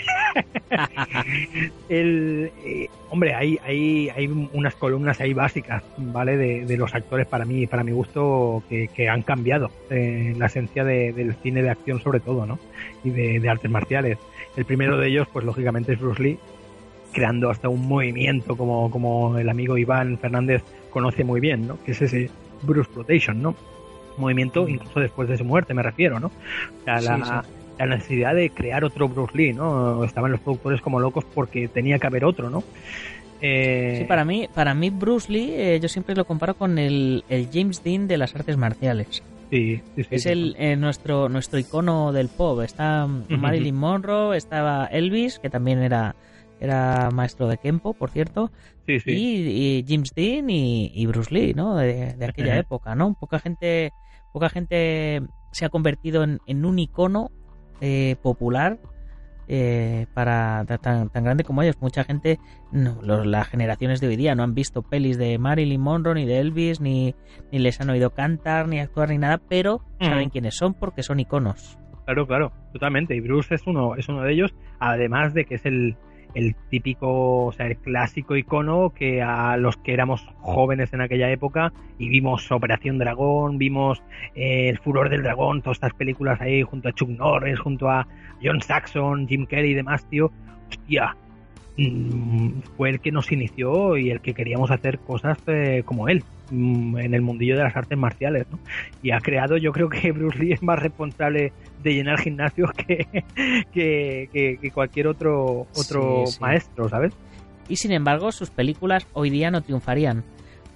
el, eh, hombre, hay, hay, hay unas columnas ahí básicas, ¿vale? De, de los actores para mí, para mi gusto, que, que han cambiado eh, la esencia de, del cine de acción, sobre todo, ¿no? Y de, de, artes marciales. El primero de ellos, pues lógicamente, es Bruce Lee, creando hasta un movimiento como, como el amigo Iván Fernández conoce muy bien, ¿no? Que es ese Bruce Protection, ¿no? movimiento incluso después de su muerte, me refiero, ¿no? O sea, la, sí, sí. la, necesidad de crear otro Bruce Lee, ¿no? Estaban los productores como locos porque tenía que haber otro, ¿no? Eh... Sí, para mí, para mí Bruce Lee, eh, yo siempre lo comparo con el, el, James Dean de las artes marciales. Sí, sí, sí es el, eh, nuestro, nuestro icono del pop. Está. Marilyn Monroe, estaba Elvis, que también era era maestro de Kempo, por cierto, sí, sí. Y, y, James Dean y, y, Bruce Lee, ¿no? De, de aquella época, ¿no? Poca gente, poca gente se ha convertido en, en un icono eh, popular eh, para tan, tan grande como ellos. Mucha gente, no, los, las generaciones de hoy día no han visto pelis de Marilyn Monroe, ni de Elvis, ni, ni les han oído cantar, ni actuar, ni nada, pero Mm. saben quiénes son porque son iconos. Claro, claro, totalmente. Y Bruce es uno, es uno de ellos, además de que es el, el típico, o sea, el clásico icono que a los que éramos jóvenes en aquella época y vimos Operación Dragón, vimos eh, El Furor del Dragón, todas estas películas ahí junto a Chuck Norris, junto a John Saxon, Jim Kelly y demás, tío. Hostia, mm, fue el que nos inició y el que queríamos hacer cosas eh, como él en el mundillo de las artes marciales, ¿no? Y ha creado, yo creo que Bruce Lee es más responsable de llenar gimnasios que, que, que- que cualquier otro otro Sí, sí. maestro, ¿sabes? Y sin embargo, sus películas hoy día no triunfarían.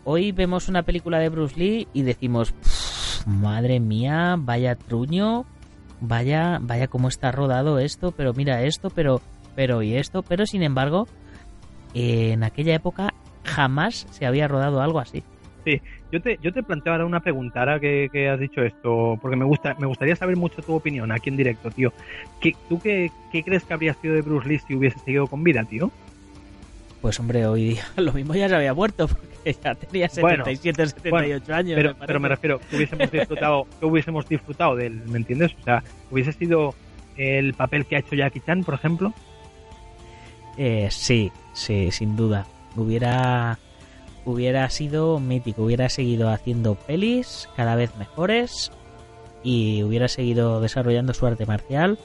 Hoy vemos una película de Bruce Lee y decimos, "Pff, madre mía, vaya truño, vaya, vaya cómo está rodado esto, pero mira esto, pero, pero y esto, pero sin embargo, en aquella época jamás se había rodado algo así. Yo te, yo te planteo ahora una pregunta, ahora que, que has dicho esto, porque me gusta, me gustaría saber mucho tu opinión aquí en directo, tío. ¿Qué, ¿Tú qué, qué crees que habría sido de Bruce Lee si hubiese seguido con vida, tío? Pues hombre, hoy día lo mismo ya se había muerto porque ya tenía Bueno, 77, 78 años. Pero, me pero me refiero, que hubiésemos disfrutado, que hubiésemos disfrutado de él, ¿me entiendes? O sea, hubiese sido el papel que ha hecho Jackie Chan, por ejemplo. Eh, sí, sí, sin duda. Hubiera, hubiera sido mítico, hubiera seguido haciendo pelis cada vez mejores y hubiera seguido desarrollando su arte marcial.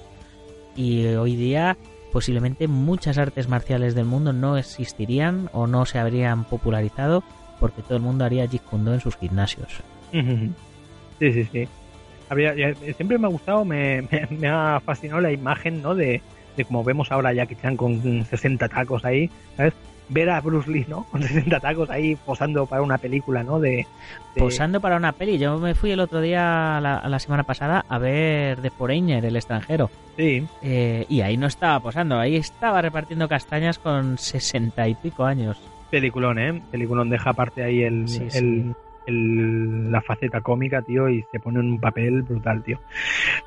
Y hoy día posiblemente muchas artes marciales del mundo no existirían o no se habrían popularizado porque todo el mundo haría Jeet Kune Do en sus gimnasios. Sí, sí, sí. Habría, ya- siempre me ha gustado, me, me- me ha fascinado la imagen, ¿no? De, de como vemos ahora a Jackie Chan con 60 tacos ahí, ¿sabes? Ver a Bruce Lee, ¿no? Con 60 tacos ahí posando para una película, ¿no? De, de- Posando para una peli, yo me fui el otro día, la, la semana pasada, a ver The Foreigner, el extranjero. Sí, Eh, y ahí no estaba posando, ahí estaba repartiendo castañas con sesenta y pico años. peliculón, ¿eh? Peliculón deja aparte ahí el, Sí, sí. el- el- la faceta cómica, tío, y se pone en un papel brutal, tío.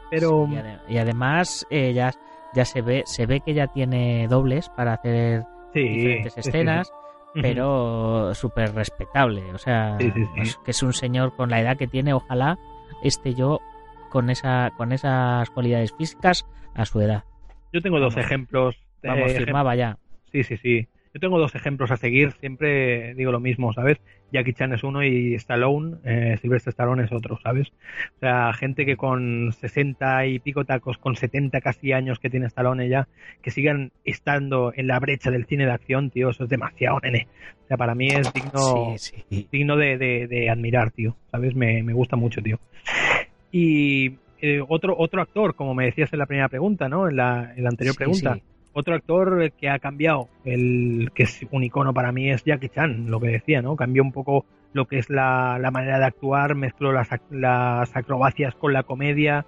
Pero... Sí, y, ade- y además eh, ya, ya se ve se ve que ya tiene dobles para hacer Sí, diferentes escenas, sí. pero súper respetable. O sea, pues, que es un señor con la edad que tiene, ojalá esté yo con esa con esas cualidades físicas a su edad. Yo tengo dos Vamos. ejemplos. Vamos, firmaba ya. Sí, sí, sí. Yo tengo dos ejemplos a seguir, siempre digo lo mismo, ¿sabes? Jackie Chan es uno y Stallone, eh, Sylvester Stallone es otro, ¿sabes? O sea, gente que con 60 y pico tacos, con 70 casi años que tiene Stallone ya, que sigan estando en la brecha del cine de acción, tío, eso es demasiado, nene. O sea, para mí es digno, Sí, sí. digno de, de- de admirar, tío, ¿sabes? Me, me gusta mucho, tío. Y eh, otro, otro actor, como me decías en la primera pregunta, ¿no? En la, en la anterior Sí, pregunta. Otro actor que ha cambiado, el que es un icono para mí es Jackie Chan, lo que decía, ¿no? Cambió un poco lo que es la, la manera de actuar, mezcló las, las acrobacias con la comedia,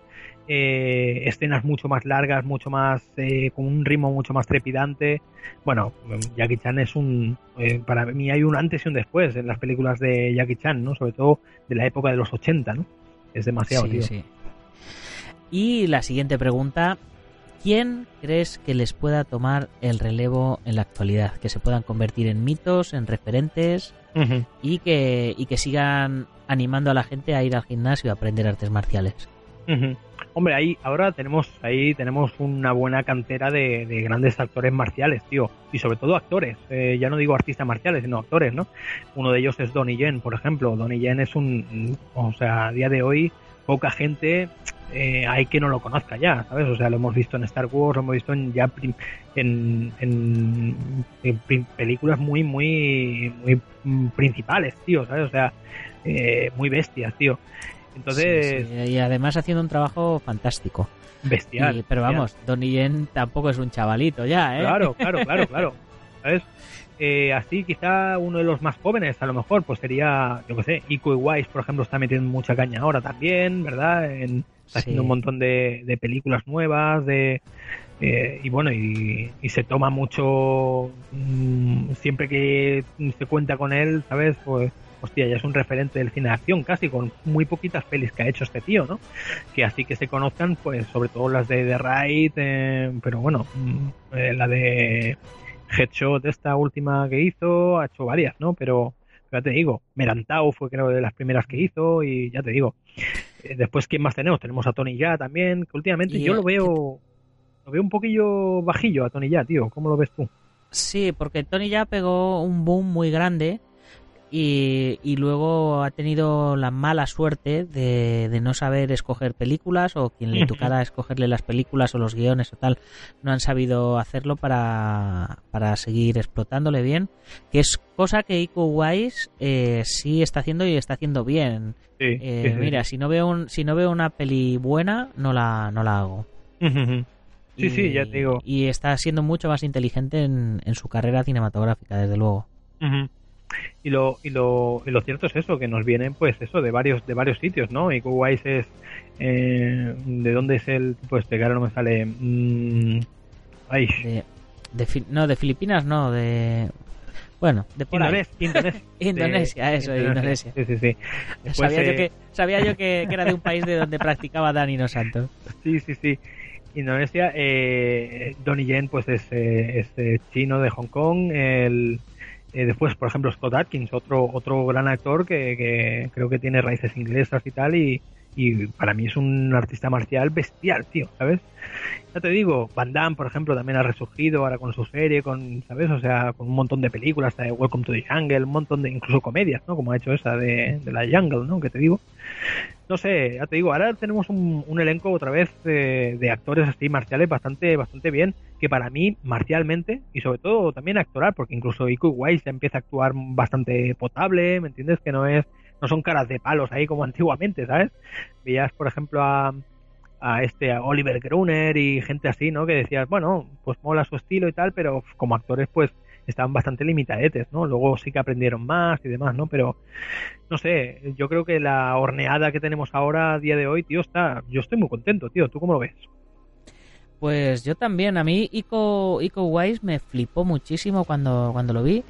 eh, escenas mucho más largas, mucho más, eh, con un ritmo mucho más trepidante. Bueno, Jackie Chan es un, eh, para mí hay un antes y un después en las películas de Jackie Chan, ¿no? Sobre todo de la época de los 80, ¿no? Es demasiado, Sí, tío. sí. Y la siguiente pregunta, ¿quién crees que les pueda tomar el relevo en la actualidad? Que se puedan convertir en mitos, en referentes y que, y que sigan animando a la gente a ir al gimnasio a aprender artes marciales. Hombre, ahí ahora tenemos ahí tenemos una buena cantera de, de grandes actores marciales, tío, y sobre todo actores. Eh, ya no digo artistas marciales, sino actores, ¿no? Uno de ellos es Donnie Yen, por ejemplo. Donnie Yen es un, o sea, a día de hoy poca gente eh, hay que no lo conozca ya, ¿sabes? O sea, lo hemos visto en Star Wars, lo hemos visto en ya prim- en, en- en películas muy muy muy principales, tío, ¿sabes? O sea, eh, muy bestias, tío. Entonces, Sí, sí, Y además haciendo un trabajo fantástico. bestial. Y- pero vamos, Donnie Yen tampoco es un chavalito ya, ¿eh? Claro, claro, claro, claro. ¿Sabes? Eh, así quizá uno de los más jóvenes, a lo mejor, pues sería, yo qué sé, Iko Wise, por ejemplo, está metiendo mucha caña ahora también, ¿verdad? En, está Sí. haciendo un montón de, de películas nuevas, de eh, y bueno, y, y se toma mucho, mm, siempre que se cuenta con él, ¿sabes? Pues hostia, ya es un referente del cine de acción casi, con muy poquitas pelis que ha hecho este tío, ¿no? Que así que se conozcan, pues sobre todo las de The Raid, eh, pero bueno, mm, eh, la de Headshot, esta última que hizo, ha hecho varias, ¿no? Pero, ya te digo, Merantau fue creo de las primeras que hizo y ya te digo. Eh, después, ¿quién más tenemos? Tenemos a Tony Ya también, que últimamente yo lo veo, lo veo un poquillo bajillo a Tony Ya, tío. ¿Cómo lo ves tú? Sí, porque Tony ya pegó un boom muy grande y, y luego ha tenido la mala suerte de, de, no saber escoger películas o quien le tocara escogerle las películas o los guiones o tal no han sabido hacerlo para, para seguir explotándole bien, que es cosa que Iko Wise eh, sí está haciendo y está haciendo bien. Sí, Eh, sí. Mira, si no veo un, si no veo una peli buena, no la, no la hago. Sí, sí, ya te digo. Y está siendo mucho más inteligente en, en su carrera cinematográfica, desde luego. Ujú. Y lo, y lo, y lo cierto es eso, que nos vienen pues eso de varios, de varios sitios, ¿no? Y Wise es eh, ¿de dónde es el tipo este? Que ahora no me sale. Mm, ay, De, de no, de Filipinas no, de... Bueno, de por. Indonesia, Indonesia. Indonesia, eso, Indonesia. Sí, sí, sí. Después, sabía, yo eh, que, sabía yo que, que era de un país de donde practicaba Danilo Santos. Sí, sí, sí. Indonesia, eh, Donnie Yen, pues es, eh, es, eh, chino de Hong Kong. El, eh, después, por ejemplo, Scott Atkins, otro, otro gran actor que, que creo que tiene raíces inglesas y tal. Y, y para mí es un artista marcial bestial, tío, ¿sabes? Ya te digo, Van Damme, por ejemplo, también ha resurgido ahora con su serie, con, ¿sabes? O sea, con un montón de películas, hasta de Welcome to the Jungle, un montón de, incluso comedias, ¿no? Como ha hecho esa de, de la Jungle, ¿no? Que te digo no sé, ya te digo, ahora tenemos un, un elenco otra vez de, de actores así marciales bastante bastante bien, que para mí marcialmente y sobre todo también actoral, porque incluso Iko Wise ya empieza a actuar bastante potable, ¿me entiendes? Que no es no son caras de palos ahí como antiguamente, ¿sabes? Veías, por ejemplo, a, a este a Oliver Gruner y gente así, ¿no? Que decías, bueno, pues mola su estilo y tal, pero como actores pues estaban bastante limitadetes, ¿no? Luego sí que aprendieron más y demás, ¿no? Pero no sé, yo creo que la horneada que tenemos ahora a día de hoy, tío, está, yo estoy muy contento, tío. ¿Tú cómo lo ves? Pues yo también, a mí Ico, Ico Wise me flipó muchísimo cuando, cuando lo vi.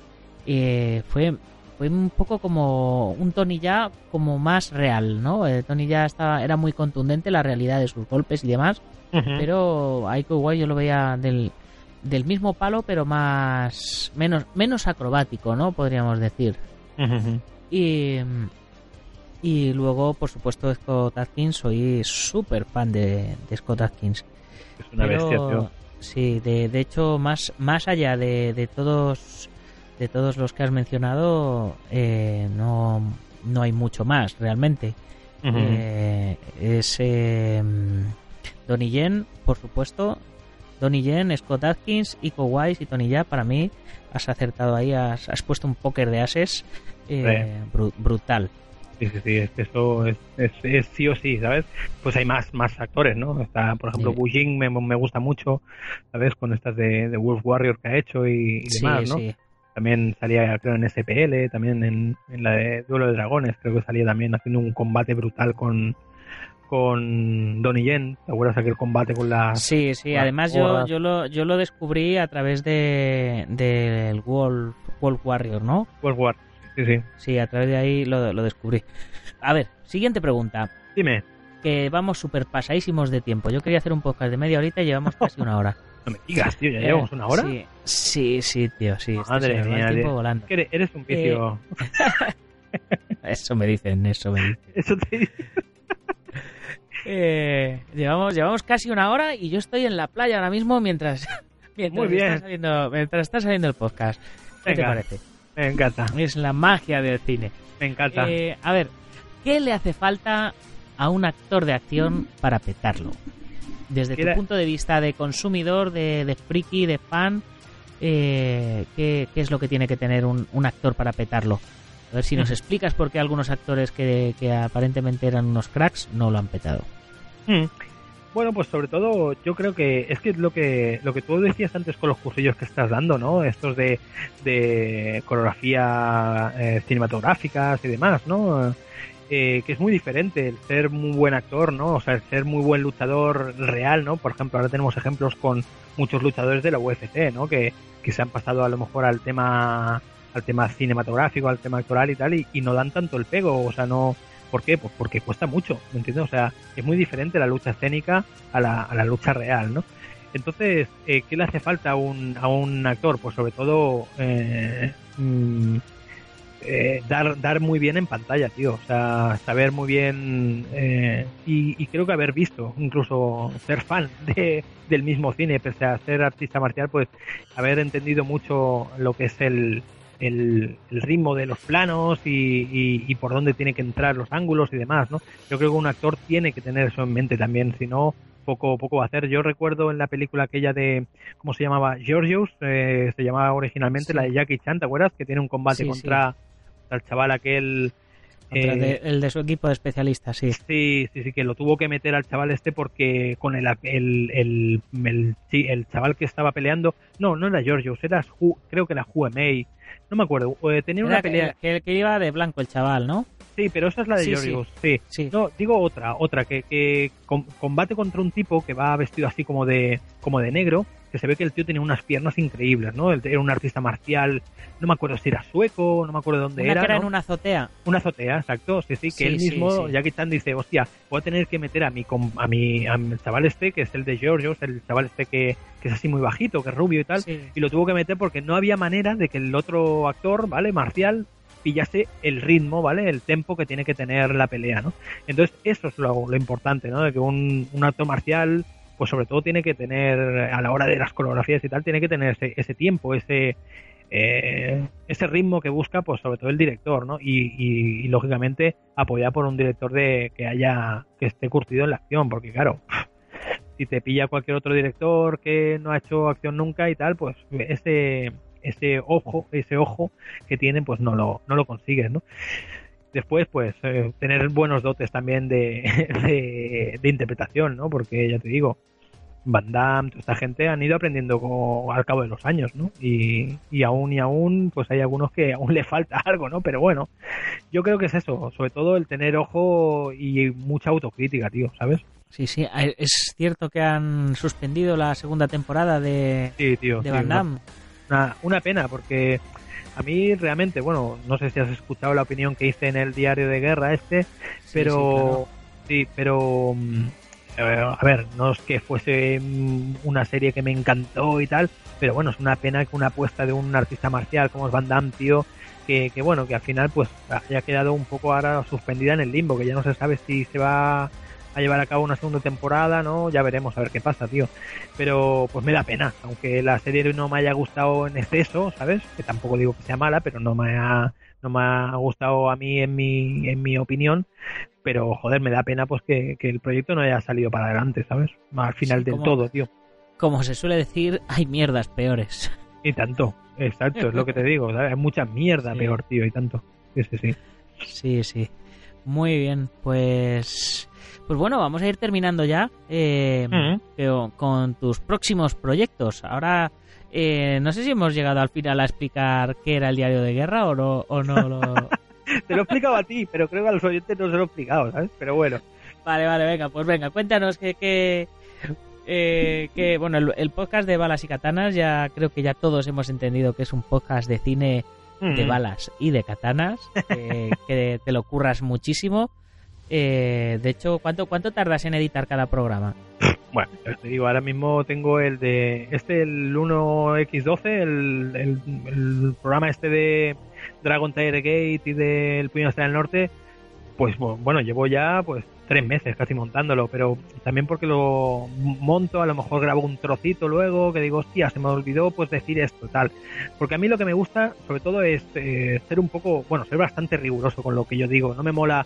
Eh, fue, fue un poco como un Tony ya como más real, ¿no? Eh, Tony ya estaba, era muy contundente la realidad de sus golpes y demás, pero a Ico Wise yo lo veía del, del mismo palo, pero más menos, menos acrobático, ¿no? Podríamos decir. Y, y luego, por supuesto, Scott Atkins, soy súper fan de, de Scott Atkins. Es una Pero, bestia, tío. Sí, de, de hecho, más, más allá de, de todos de todos los que has mencionado, eh, no, no hay mucho más realmente. Eh, es eh, Donnie Yen, por supuesto. Donnie Yen, Scott Atkins, Iko Wise y Tony Ya. Para mí, has acertado ahí, has, has puesto un póker de ases eh, bru- brutal. Sí, sí, sí, es que eso es, es, es sí o sí, ¿sabes? Pues hay más, más actores, ¿no? Está, por ejemplo, Sí. Wu Jing me, me gusta mucho, ¿sabes? Con estas de, de Wolf Warrior que ha hecho y, demás, ¿no? sí. También salía, creo, en SPL, también en, en la de Duelo de Dragones, creo que salía también haciendo un combate brutal con con Donnie Yen, ¿te acuerdas aquel combate con la... Sí, sí, además yo, yo, lo, yo lo descubrí a través de del Wolf, Wolf Warrior, ¿no? Wolf War? Sí, sí. Sí, a través de ahí lo, lo descubrí. A ver, siguiente pregunta. Dime, Que vamos súper pasadísimos de tiempo. Yo quería hacer un podcast de media horita y llevamos casi una hora. no me digas, tío, ¿ya Eh, llevamos una hora? Sí, sí, sí, tío, sí. Madre mía, el tiempo tío. volando. Que eres, un vicio. Eso me dicen, eso me dicen. Eso te dice. Eh, llevamos, llevamos casi una hora y yo estoy en la playa ahora mismo mientras, mientras, Muy bien. Está, saliendo, mientras está saliendo el podcast. ¿Qué te parece? Me encanta, Es la magia del cine. me encanta. Eh, a ver, ¿qué le hace falta a un actor de acción para petarlo? Desde ¿Qué tu punto de vista de consumidor, de, de friki, de fan, eh, ¿qué, qué es lo que tiene que tener un, un actor para petarlo? A ver si nos explicas por qué algunos actores que, que aparentemente eran unos cracks no lo han petado. Mm. Bueno, pues sobre todo yo creo que es que lo que lo que tú decías antes con los cursillos que estás dando, ¿no? Estos de, de coreografía eh, cinematográficas y demás, ¿no? Eh, que es muy diferente el ser muy buen actor, ¿no? O sea, el ser muy buen luchador real, ¿no? Por ejemplo, ahora tenemos ejemplos con muchos luchadores de la UFC, ¿no? Que, que se han pasado a lo mejor al tema al tema cinematográfico, al tema actoral y tal, y, no dan tanto el pego, o sea, no, ¿Por qué? Pues porque cuesta mucho, ¿me entiendes? O sea, es muy diferente la lucha escénica a la, a la lucha real, ¿no? Entonces, eh, ¿qué le hace falta a un, a un actor? Pues sobre todo eh, mm, eh, dar, dar muy bien en pantalla, tío. O sea, saber muy bien eh, y, y, creo que haber visto, incluso ser fan de, del mismo cine, pese a ser artista marcial, pues haber entendido mucho lo que es el, el, el, ritmo de los planos y, y, y, por dónde tiene que entrar los ángulos y demás, ¿no? Yo creo que un actor tiene que tener eso en mente también, si no, poco, poco va a hacer. Yo recuerdo en la película aquella de, ¿cómo se llamaba? Georgios, eh, se llamaba originalmente sí. la de Jackie Chan, ¿te acuerdas? Que tiene un combate sí, contra sí. El chaval aquel... Eh, de, el de su equipo de especialistas, sí. Sí, sí, sí, que lo tuvo que meter al chaval este porque con el, el, el, el, el chaval que estaba peleando, no, no era Georgios, era, creo que era Huemei, no me acuerdo, eh, tenía Era una pelea... Que, que, iba de blanco el chaval, ¿no? Sí, pero esa es la de sí, Georgios, sí. sí. No, digo otra, otra, que, que combate contra un tipo que va vestido así como de, como de negro, que se ve que el tío tenía unas piernas increíbles, ¿no? Era un artista marcial, no me acuerdo si era sueco, no me acuerdo dónde una era. Que era ¿no? en una azotea. Una azotea, exacto, sí, sí, que sí, él mismo, sí, sí. Jackie Chan dice, hostia, voy a tener que meter a mi, a mi, a mi chaval este, que es el de Georgios, el chaval este que, que es así muy bajito, que es rubio y tal, y lo tuvo que meter porque no había manera de que el otro actor, ¿vale? Marcial, pillase el ritmo, ¿vale? El tempo que tiene que tener la pelea, ¿no? Entonces, eso es lo, lo importante, ¿no? De que un, un actor marcial pues sobre todo tiene que tener, a la hora de las coreografías y tal, tiene que tener ese, ese tiempo, ese, eh, ese ritmo que busca, pues sobre todo el director, ¿no? Y, y, y, lógicamente apoyado por un director de que haya, que esté curtido en la acción, porque claro, si te pilla cualquier otro director que no ha hecho acción nunca y tal, pues ese, ese ojo, ese ojo que tienen, pues no lo, no lo consigues, ¿no? Después pues eh, tener buenos dotes también de, de, de, interpretación, ¿no? Porque ya te digo, Van Damme, toda esta gente han ido aprendiendo como, al cabo de los años, ¿no? Y, y aún y aún, pues hay algunos que aún le falta algo, ¿no? Pero bueno, yo creo que es eso, sobre todo el tener ojo y mucha autocrítica, tío, ¿sabes? Sí, sí, es cierto que han suspendido la segunda temporada de, sí, tío, de Van Damme. Una, una pena, porque a mí realmente, bueno, no sé si has escuchado la opinión que hice en el diario de guerra este, pero sí, claro. sí pero eh, a ver, no es que fuese una serie que me encantó y tal, pero bueno, es una pena que una apuesta de un artista marcial como es Van Damme, tío, que, que bueno, que al final pues haya quedado un poco ahora suspendida en el limbo, que ya no se sabe si se va a llevar a cabo una segunda temporada, ¿no? Ya veremos a ver qué pasa, tío. Pero pues me da pena, aunque la serie no me haya gustado en exceso, ¿sabes? Que tampoco digo que sea mala, pero no me ha, no me ha gustado a mí en mi, en mi opinión. Pero joder, me da pena pues que, que el proyecto no haya salido para adelante, ¿sabes? Al final sí, del como, todo, tío. Como se suele decir, hay mierdas peores. Y tanto, exacto, es lo que te digo, ¿sabes? Hay mucha mierda sí. peor, tío, y tanto. Sí, sí, sí. Sí, sí. Muy bien, pues pues bueno, vamos a ir terminando ya eh, uh -huh. con tus próximos proyectos. Ahora, eh, no sé si hemos llegado al final a explicar qué era el diario de guerra o no. O no lo... Te lo he explicado a ti, pero creo que a los oyentes no se lo he explicado, ¿sabes? Pero bueno. Vale, vale, venga, pues venga, cuéntanos que... que... Eh, que bueno, el, el, podcast de balas y katanas ya creo que ya todos hemos entendido que es un podcast de cine de Mm. balas y de katanas, que, que te lo curras muchísimo. Eh, de hecho, ¿cuánto, ¿cuánto tardas en editar cada programa? Bueno, te digo, ahora mismo tengo el de. Este, el 1X12, el, el, el programa este de Dragon Tiger Gate y del Puño hasta el Norte. Pues bueno, llevo ya pues tres meses casi montándolo, pero también porque lo monto, a lo mejor grabo un trocito luego, que digo, hostia, se me olvidó pues decir esto, tal. Porque a mí lo que me gusta, sobre todo, es eh, ser un poco, bueno, ser bastante riguroso con lo que yo digo. No me mola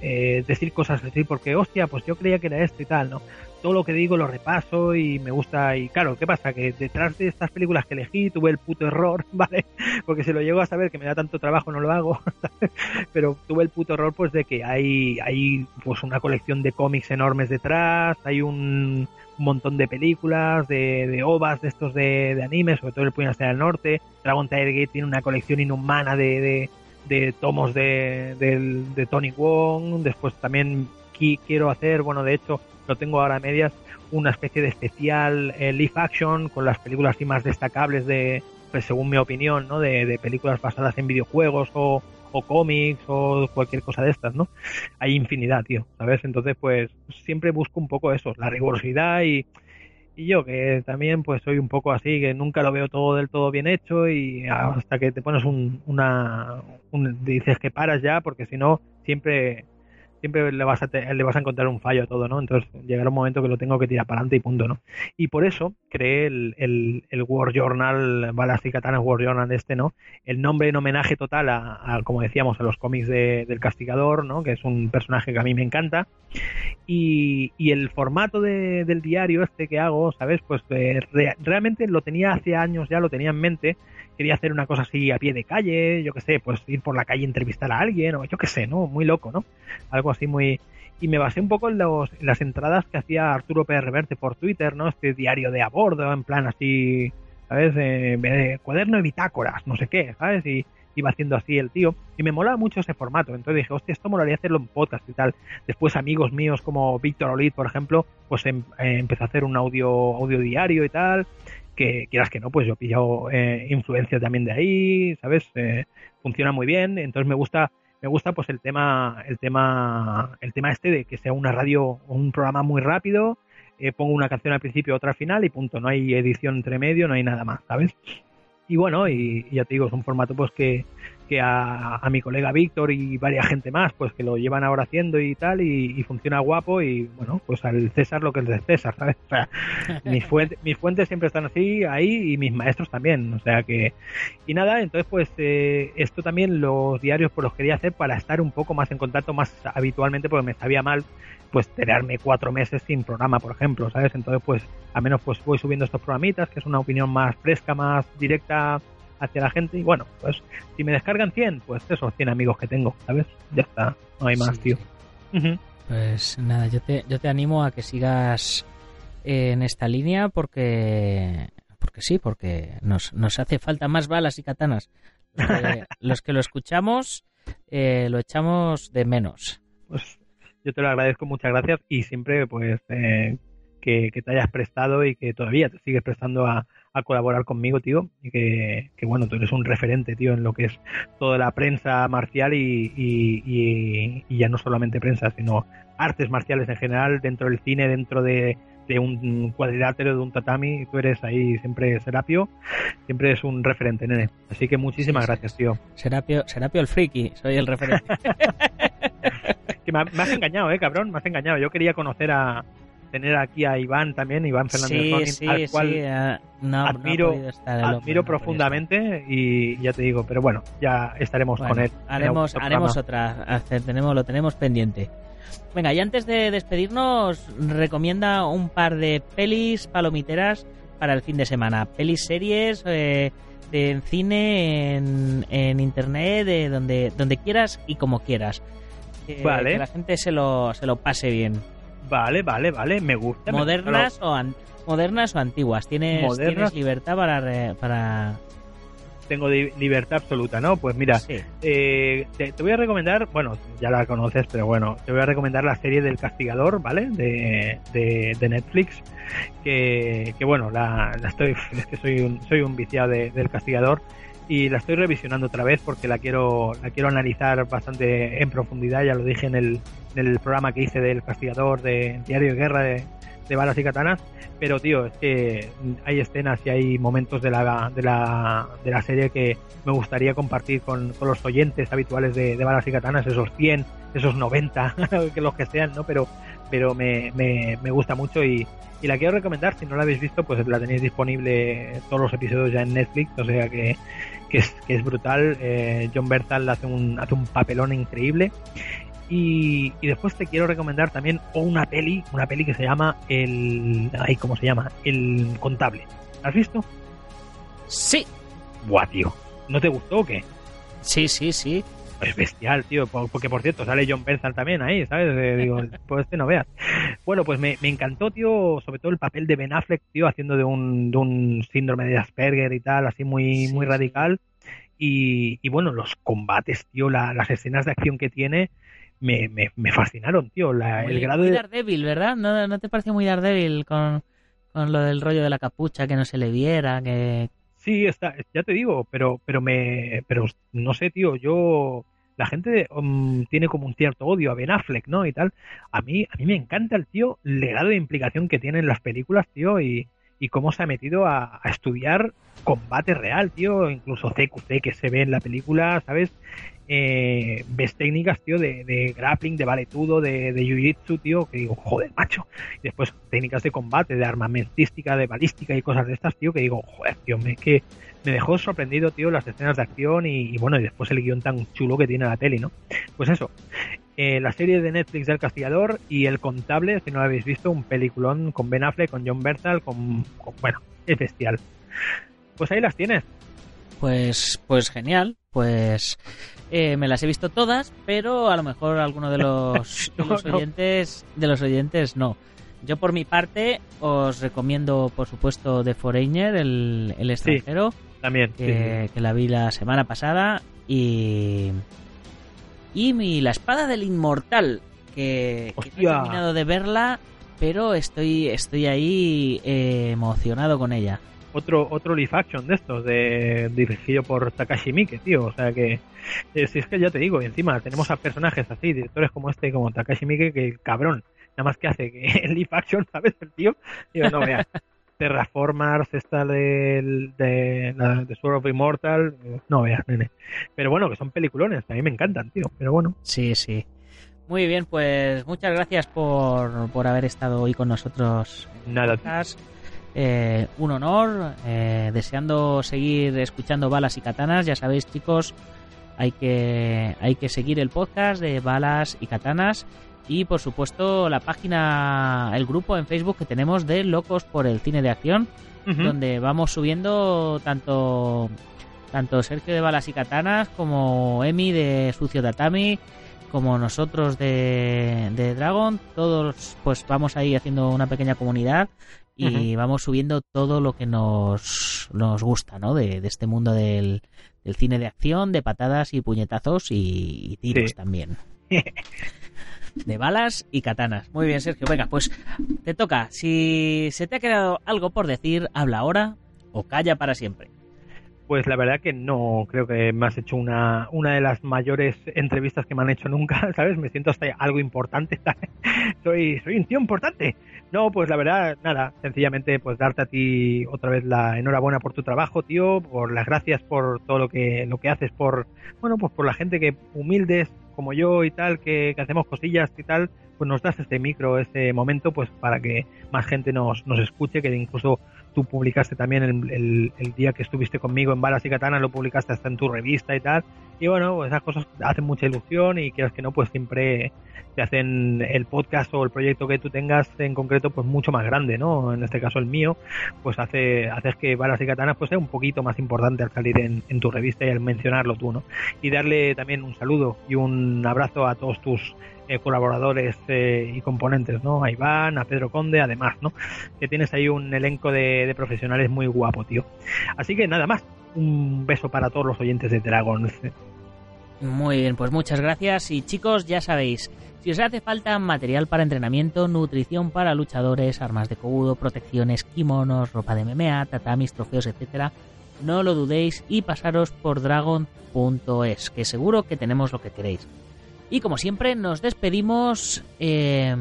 eh, decir cosas así porque, hostia, pues yo creía que era esto y tal, ¿no? Todo lo que digo lo repaso y me gusta. Y claro, ¿qué pasa? Que detrás de estas películas que elegí tuve el puto error, ¿vale? Porque si lo llego a saber que me da tanto trabajo no lo hago, pero tuve el puto error pues de que hay, hay pues una colección de cómics enormes detrás, hay un, un montón de películas, de, de ovas de estos de, de anime, sobre todo el Puño hasta el Norte. Dragon Tiger Gate tiene una colección inhumana de, de de tomos de, de, de, Tony Wong. Después también quiero hacer, bueno, de hecho lo tengo ahora a medias, una especie de especial eh, live action con las películas más destacables de, pues según mi opinión, ¿no? De, de películas basadas en videojuegos o, o cómics o cualquier cosa de estas, ¿no? Hay infinidad, tío, ¿sabes? Entonces, pues siempre busco un poco eso, la rigurosidad y, y yo que también pues soy un poco así, que nunca lo veo todo del todo bien hecho y hasta que te pones un, una, un, dices que paras ya porque si no siempre siempre le vas a le vas a encontrar un fallo a todo, ¿no? Entonces llegará un momento que lo tengo que tirar para adelante y punto, ¿no? Y por eso creé el, el, el War Journal, Balas y Katanas War Journal este, ¿no? El nombre en homenaje total a, como decíamos, a los cómics de, del Castigador, ¿no? Que es un personaje que a mí me encanta. Y, y el formato de, del diario este que hago, ¿sabes? Pues eh, re, realmente lo tenía hace años ya, lo tenía en mente. Quería hacer una cosa así a pie de calle, yo qué sé, pues ir por la calle a entrevistar a alguien, o yo qué sé, ¿no? Muy loco, ¿no? Algo así muy y me basé un poco en, los, en las entradas que hacía Arturo Pérez Reverte por Twitter, ¿no? Este diario de a bordo, en plan así, ¿sabes? Eh, cuaderno de bitácoras, no sé qué, ¿sabes? Y iba haciendo así el tío. Y me molaba mucho ese formato. Entonces dije, hostia, esto molaría hacerlo en podcast y tal. Después amigos míos como Víctor Olid, por ejemplo, pues em, eh, empezó a hacer un audio, audio diario y tal. Que quieras que no, pues yo he pillado eh, influencia también de ahí, ¿sabes? Eh, funciona muy bien. Entonces me gusta me gusta pues el tema el tema el tema este de que sea una radio un programa muy rápido eh, pongo una canción al principio otra al final y punto no hay edición entre medio no hay nada más sabes y bueno y ya te digo es un formato pues que que a, a, mi colega Víctor y varias gente más, pues que lo llevan ahora haciendo y tal, y, y, funciona guapo, y bueno, pues al César lo que es de César, ¿sabes? O sea, mis, fuentes, mis fuentes siempre están así, ahí, y mis maestros también, o sea que, y nada, entonces pues eh, esto también los diarios pues los quería hacer para estar un poco más en contacto más habitualmente, porque me sabía mal pues tenerme cuatro meses sin programa, por ejemplo, ¿sabes? Entonces pues al menos pues voy subiendo estos programitas, que es una opinión más fresca, más directa, hacia la gente y bueno, pues si me descargan 100, pues esos 100 amigos que tengo, ¿sabes? Ya está, no hay más, sí. tío. Uh -huh. Pues nada, yo te, yo te animo a que sigas en esta línea porque porque sí, porque nos, nos hace falta más balas y katanas. Los que, los, que lo escuchamos eh, lo echamos de menos. Pues yo te lo agradezco, muchas gracias y siempre pues eh, que, que, te hayas prestado y que todavía te sigues prestando a, a colaborar conmigo, tío, y que, que, bueno, tú eres un referente, tío, en lo que es toda la prensa marcial y, y, y, y ya no solamente prensa, sino artes marciales en general, dentro del cine, dentro de, de un cuadrilátero, de un tatami, tú eres ahí siempre Serapio, siempre es un referente, nene. Así que muchísimas sí, gracias, tío. Serapio, Serapio el friki, soy el referente. que me, me, has engañado, eh, cabrón, me has engañado. Yo quería conocer a tener aquí a Iván también, Iván Fernández sí, Ronin, sí, al cual sí, uh, no, admiro, no estar admiro profundamente y ya te digo, pero bueno, ya estaremos bueno, con él. Haremos, haremos otra, tenemos, lo tenemos pendiente. Venga, y antes de despedirnos, recomienda un par de pelis palomiteras para el fin de semana. Pelis, series, eh, en cine, en, en internet, de donde, donde quieras y como quieras. Que, vale. que la gente se lo, se lo pase bien. Vale, vale, vale, me gusta. Modernas, me... o, an modernas o antiguas. Tienes, modernas. tienes libertad para, para, tengo libertad absoluta, ¿no? Pues mira, sí. eh, te, te, voy a recomendar, bueno, ya la conoces, pero bueno, te voy a recomendar la serie del Castigador, ¿vale? De, de, de Netflix, que, que bueno, la, la, estoy, es que soy un, soy un viciado de, del Castigador y la estoy revisionando otra vez porque la quiero, la quiero analizar bastante en profundidad, ya lo dije en el, en el programa que hice del Castigador de Diario de Guerra de, de balas y katanas, pero tío, es que hay escenas y hay momentos de la, de la, de la serie que me gustaría compartir con, con los oyentes habituales de, balas y katanas, esos 100, esos 90, que los que sean, ¿no? Pero, pero me, me, me gusta mucho y, y, la quiero recomendar, si no la habéis visto, pues la tenéis disponible todos los episodios ya en Netflix, o sea que, que, es, que es brutal, eh, John Bertal hace un, hace un papelón increíble y, y, después te quiero recomendar también una peli, una peli que se llama el, ay, ¿cómo se llama? El contable. ¿Has visto? Sí. Buah, tío. ¿No te gustó o qué? Sí, sí, sí. Es bestial, tío. Porque por cierto sale John Bernthal también ahí, ¿sabes? Eh, digo, pues este no veas. Bueno, pues me, me, encantó, tío, sobre todo el papel de Ben Affleck, tío, haciendo de un, de un síndrome de Asperger y tal, así muy, sí, muy radical. Y, y, bueno, los combates, tío, la, las escenas de acción que tiene, me, me, me fascinaron, tío. La, muy, el grado muy de... Daredevil, ¿verdad? ¿No, ¿No te pareció muy Daredevil con, con lo del rollo de la capucha, que no se le viera, que... Sí, está, ya te digo, pero, pero me, pero no sé, tío, yo, la gente um, tiene como un cierto odio a Ben Affleck, ¿no? Y tal. A mí, a mí me encanta el tío, el legado de implicación que tiene en las películas, tío, y, y cómo se ha metido a, a, estudiar combate real, tío, incluso CQC que se ve en la película, ¿sabes? Eh, ves técnicas, tío, de, de, grappling, de valetudo, de, de jiu-jitsu, tío, que digo, joder, macho. Y después técnicas de combate, de armamentística, de balística y cosas de estas, tío, que digo, joder, tío, me, que me dejó sorprendido, tío, las escenas de acción y, bueno, y después el guion tan chulo que tiene la tele, ¿no? Pues eso, eh, la serie de Netflix del Castigador y El Contable, si no lo habéis visto, un peliculón con Ben Affleck, con John Bertal, con bueno, es bestial. Pues ahí las tienes. Pues, pues genial, pues eh, me las he visto todas, pero a lo mejor alguno de los, de los No, oyentes, de los oyentes no. Yo por mi parte os recomiendo, por supuesto, The Foreigner, el, el extranjero, También. que, sí. que la vi la semana pasada y y mi La espada del inmortal que, que no he terminado de verla, pero estoy estoy ahí eh, emocionado con ella. Otro, otro live action de estos, de, dirigido por Takashi Miike, tío. O sea que, eh, si es que ya te digo, y encima tenemos a personajes así, directores como este, como Takashi Miike, que cabrón, nada más que hace que el live action, ¿sabes? El tío, digo, no veas. Terraformers, esta del, de, la de Sword of Immortal, eh, no veas, nene. Pero bueno, que son peliculones, a mí me encantan, tío. Pero bueno, Sí, sí. Muy bien, pues muchas gracias por, por haber estado hoy con nosotros en nada, tío. podcast. Eh, un honor, eh, deseando seguir escuchando balas y katanas. Ya sabéis, chicos, hay que, hay que seguir el podcast de balas y katanas. Y por supuesto, la página, el grupo en Facebook que tenemos de Locos por el Cine de Acción, donde vamos subiendo tanto tanto Sergio de Balas y Katanas como Emi de Sucio Tatami como nosotros de, de Dragon todos pues vamos ahí haciendo una pequeña comunidad y vamos subiendo todo lo que nos, nos gusta ¿no? de, de este mundo del, del cine de acción de patadas y puñetazos y, y tiros Sí. también de balas y katanas. Muy bien, Sergio. Venga, pues te toca. Si se te ha quedado algo por decir, habla ahora o calla para siempre. Pues la verdad que no, creo que me has hecho una, una de las mayores entrevistas que me han hecho nunca, ¿sabes? Me siento hasta algo importante, ¿sabes? Soy, soy un tío importante. No, pues la verdad, nada, sencillamente pues darte a ti otra vez la enhorabuena por tu trabajo, tío, por las gracias por todo lo que, lo que haces, por, bueno, pues por la gente que humildes como yo y tal, que, que hacemos cosillas y tal, pues nos das este micro, este momento, pues para que más gente nos, nos escuche, que incluso tú publicaste también el, el, día que estuviste conmigo en Balas y Katana, lo publicaste hasta en tu revista y tal. Y bueno, pues esas cosas hacen mucha ilusión y quieras que no, pues siempre te hacen el podcast o el proyecto que tú tengas en concreto, pues mucho más grande, ¿no? En este caso el mío, pues hace haces que Balas y Katanas pues sea un poquito más importante al salir en, en tu revista y al mencionarlo tú, ¿no? Y darle también un saludo y un abrazo a todos tus eh, colaboradores eh, y componentes, ¿no? A Iván, a Pedro Conde, además, ¿no? Que tienes ahí un elenco de, profesionales muy guapo, tío. Así que nada más, un beso para todos los oyentes de Dragon. Muy bien, pues muchas gracias y chicos, ya sabéis, si os hace falta material para entrenamiento, nutrición para luchadores, armas de cobudo, protecciones, kimonos, ropa de MMA, tatamis, trofeos, etcétera, no lo dudéis y pasaros por dragon.es, que seguro que tenemos lo que queréis. Y como siempre, nos despedimos eh,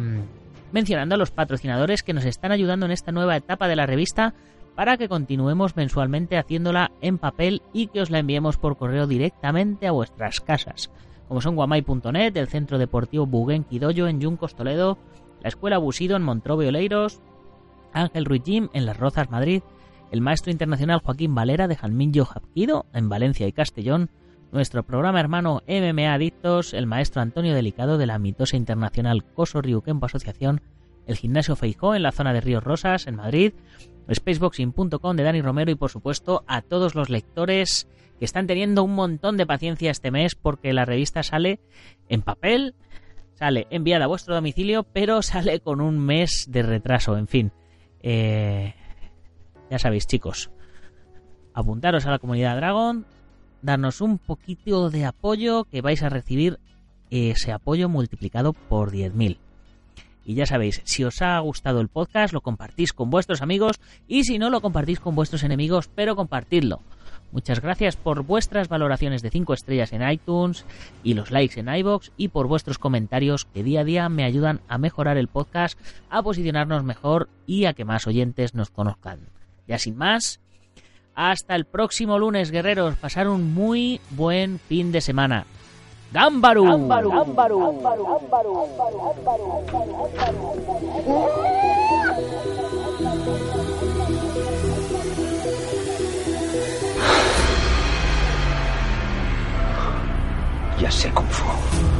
mencionando a los patrocinadores que nos están ayudando en esta nueva etapa de la revista para que continuemos mensualmente haciéndola en papel y que os la enviemos por correo directamente a vuestras casas, como son guamay.net, el Centro Deportivo Buguenqui Doyo en Yuncos Toledo, la Escuela Busido en Montrobe Oleiros, Ángel Ruiz Jim en Las Rozas Madrid, el Maestro Internacional Joaquín Valera de Jalmillo Japquido en Valencia y Castellón, nuestro programa hermano MMA Adictos, el maestro Antonio Delicado de la mitosa internacional Coso Ryukempo Asociación, el gimnasio Feijó en la zona de Ríos Rosas, en Madrid, spaceboxing.com de Dani Romero y por supuesto a todos los lectores que están teniendo un montón de paciencia este mes porque la revista sale en papel, sale enviada a vuestro domicilio, pero sale con un mes de retraso, en fin. Eh, ya sabéis chicos, apuntaros a la comunidad Dragon, darnos un poquito de apoyo que vais a recibir ese apoyo multiplicado por 10.000. Y ya sabéis, si os ha gustado el podcast, lo compartís con vuestros amigos y si no, lo compartís con vuestros enemigos, pero compartidlo. Muchas gracias por vuestras valoraciones de 5 estrellas en iTunes y los likes en iBox y por vuestros comentarios que día a día me ayudan a mejorar el podcast, a posicionarnos mejor y a que más oyentes nos conozcan. Ya sin más, hasta el próximo lunes, guerreros. Pasar un muy buen fin de semana. ¡Gámbaru! Ya sé Kung Fu.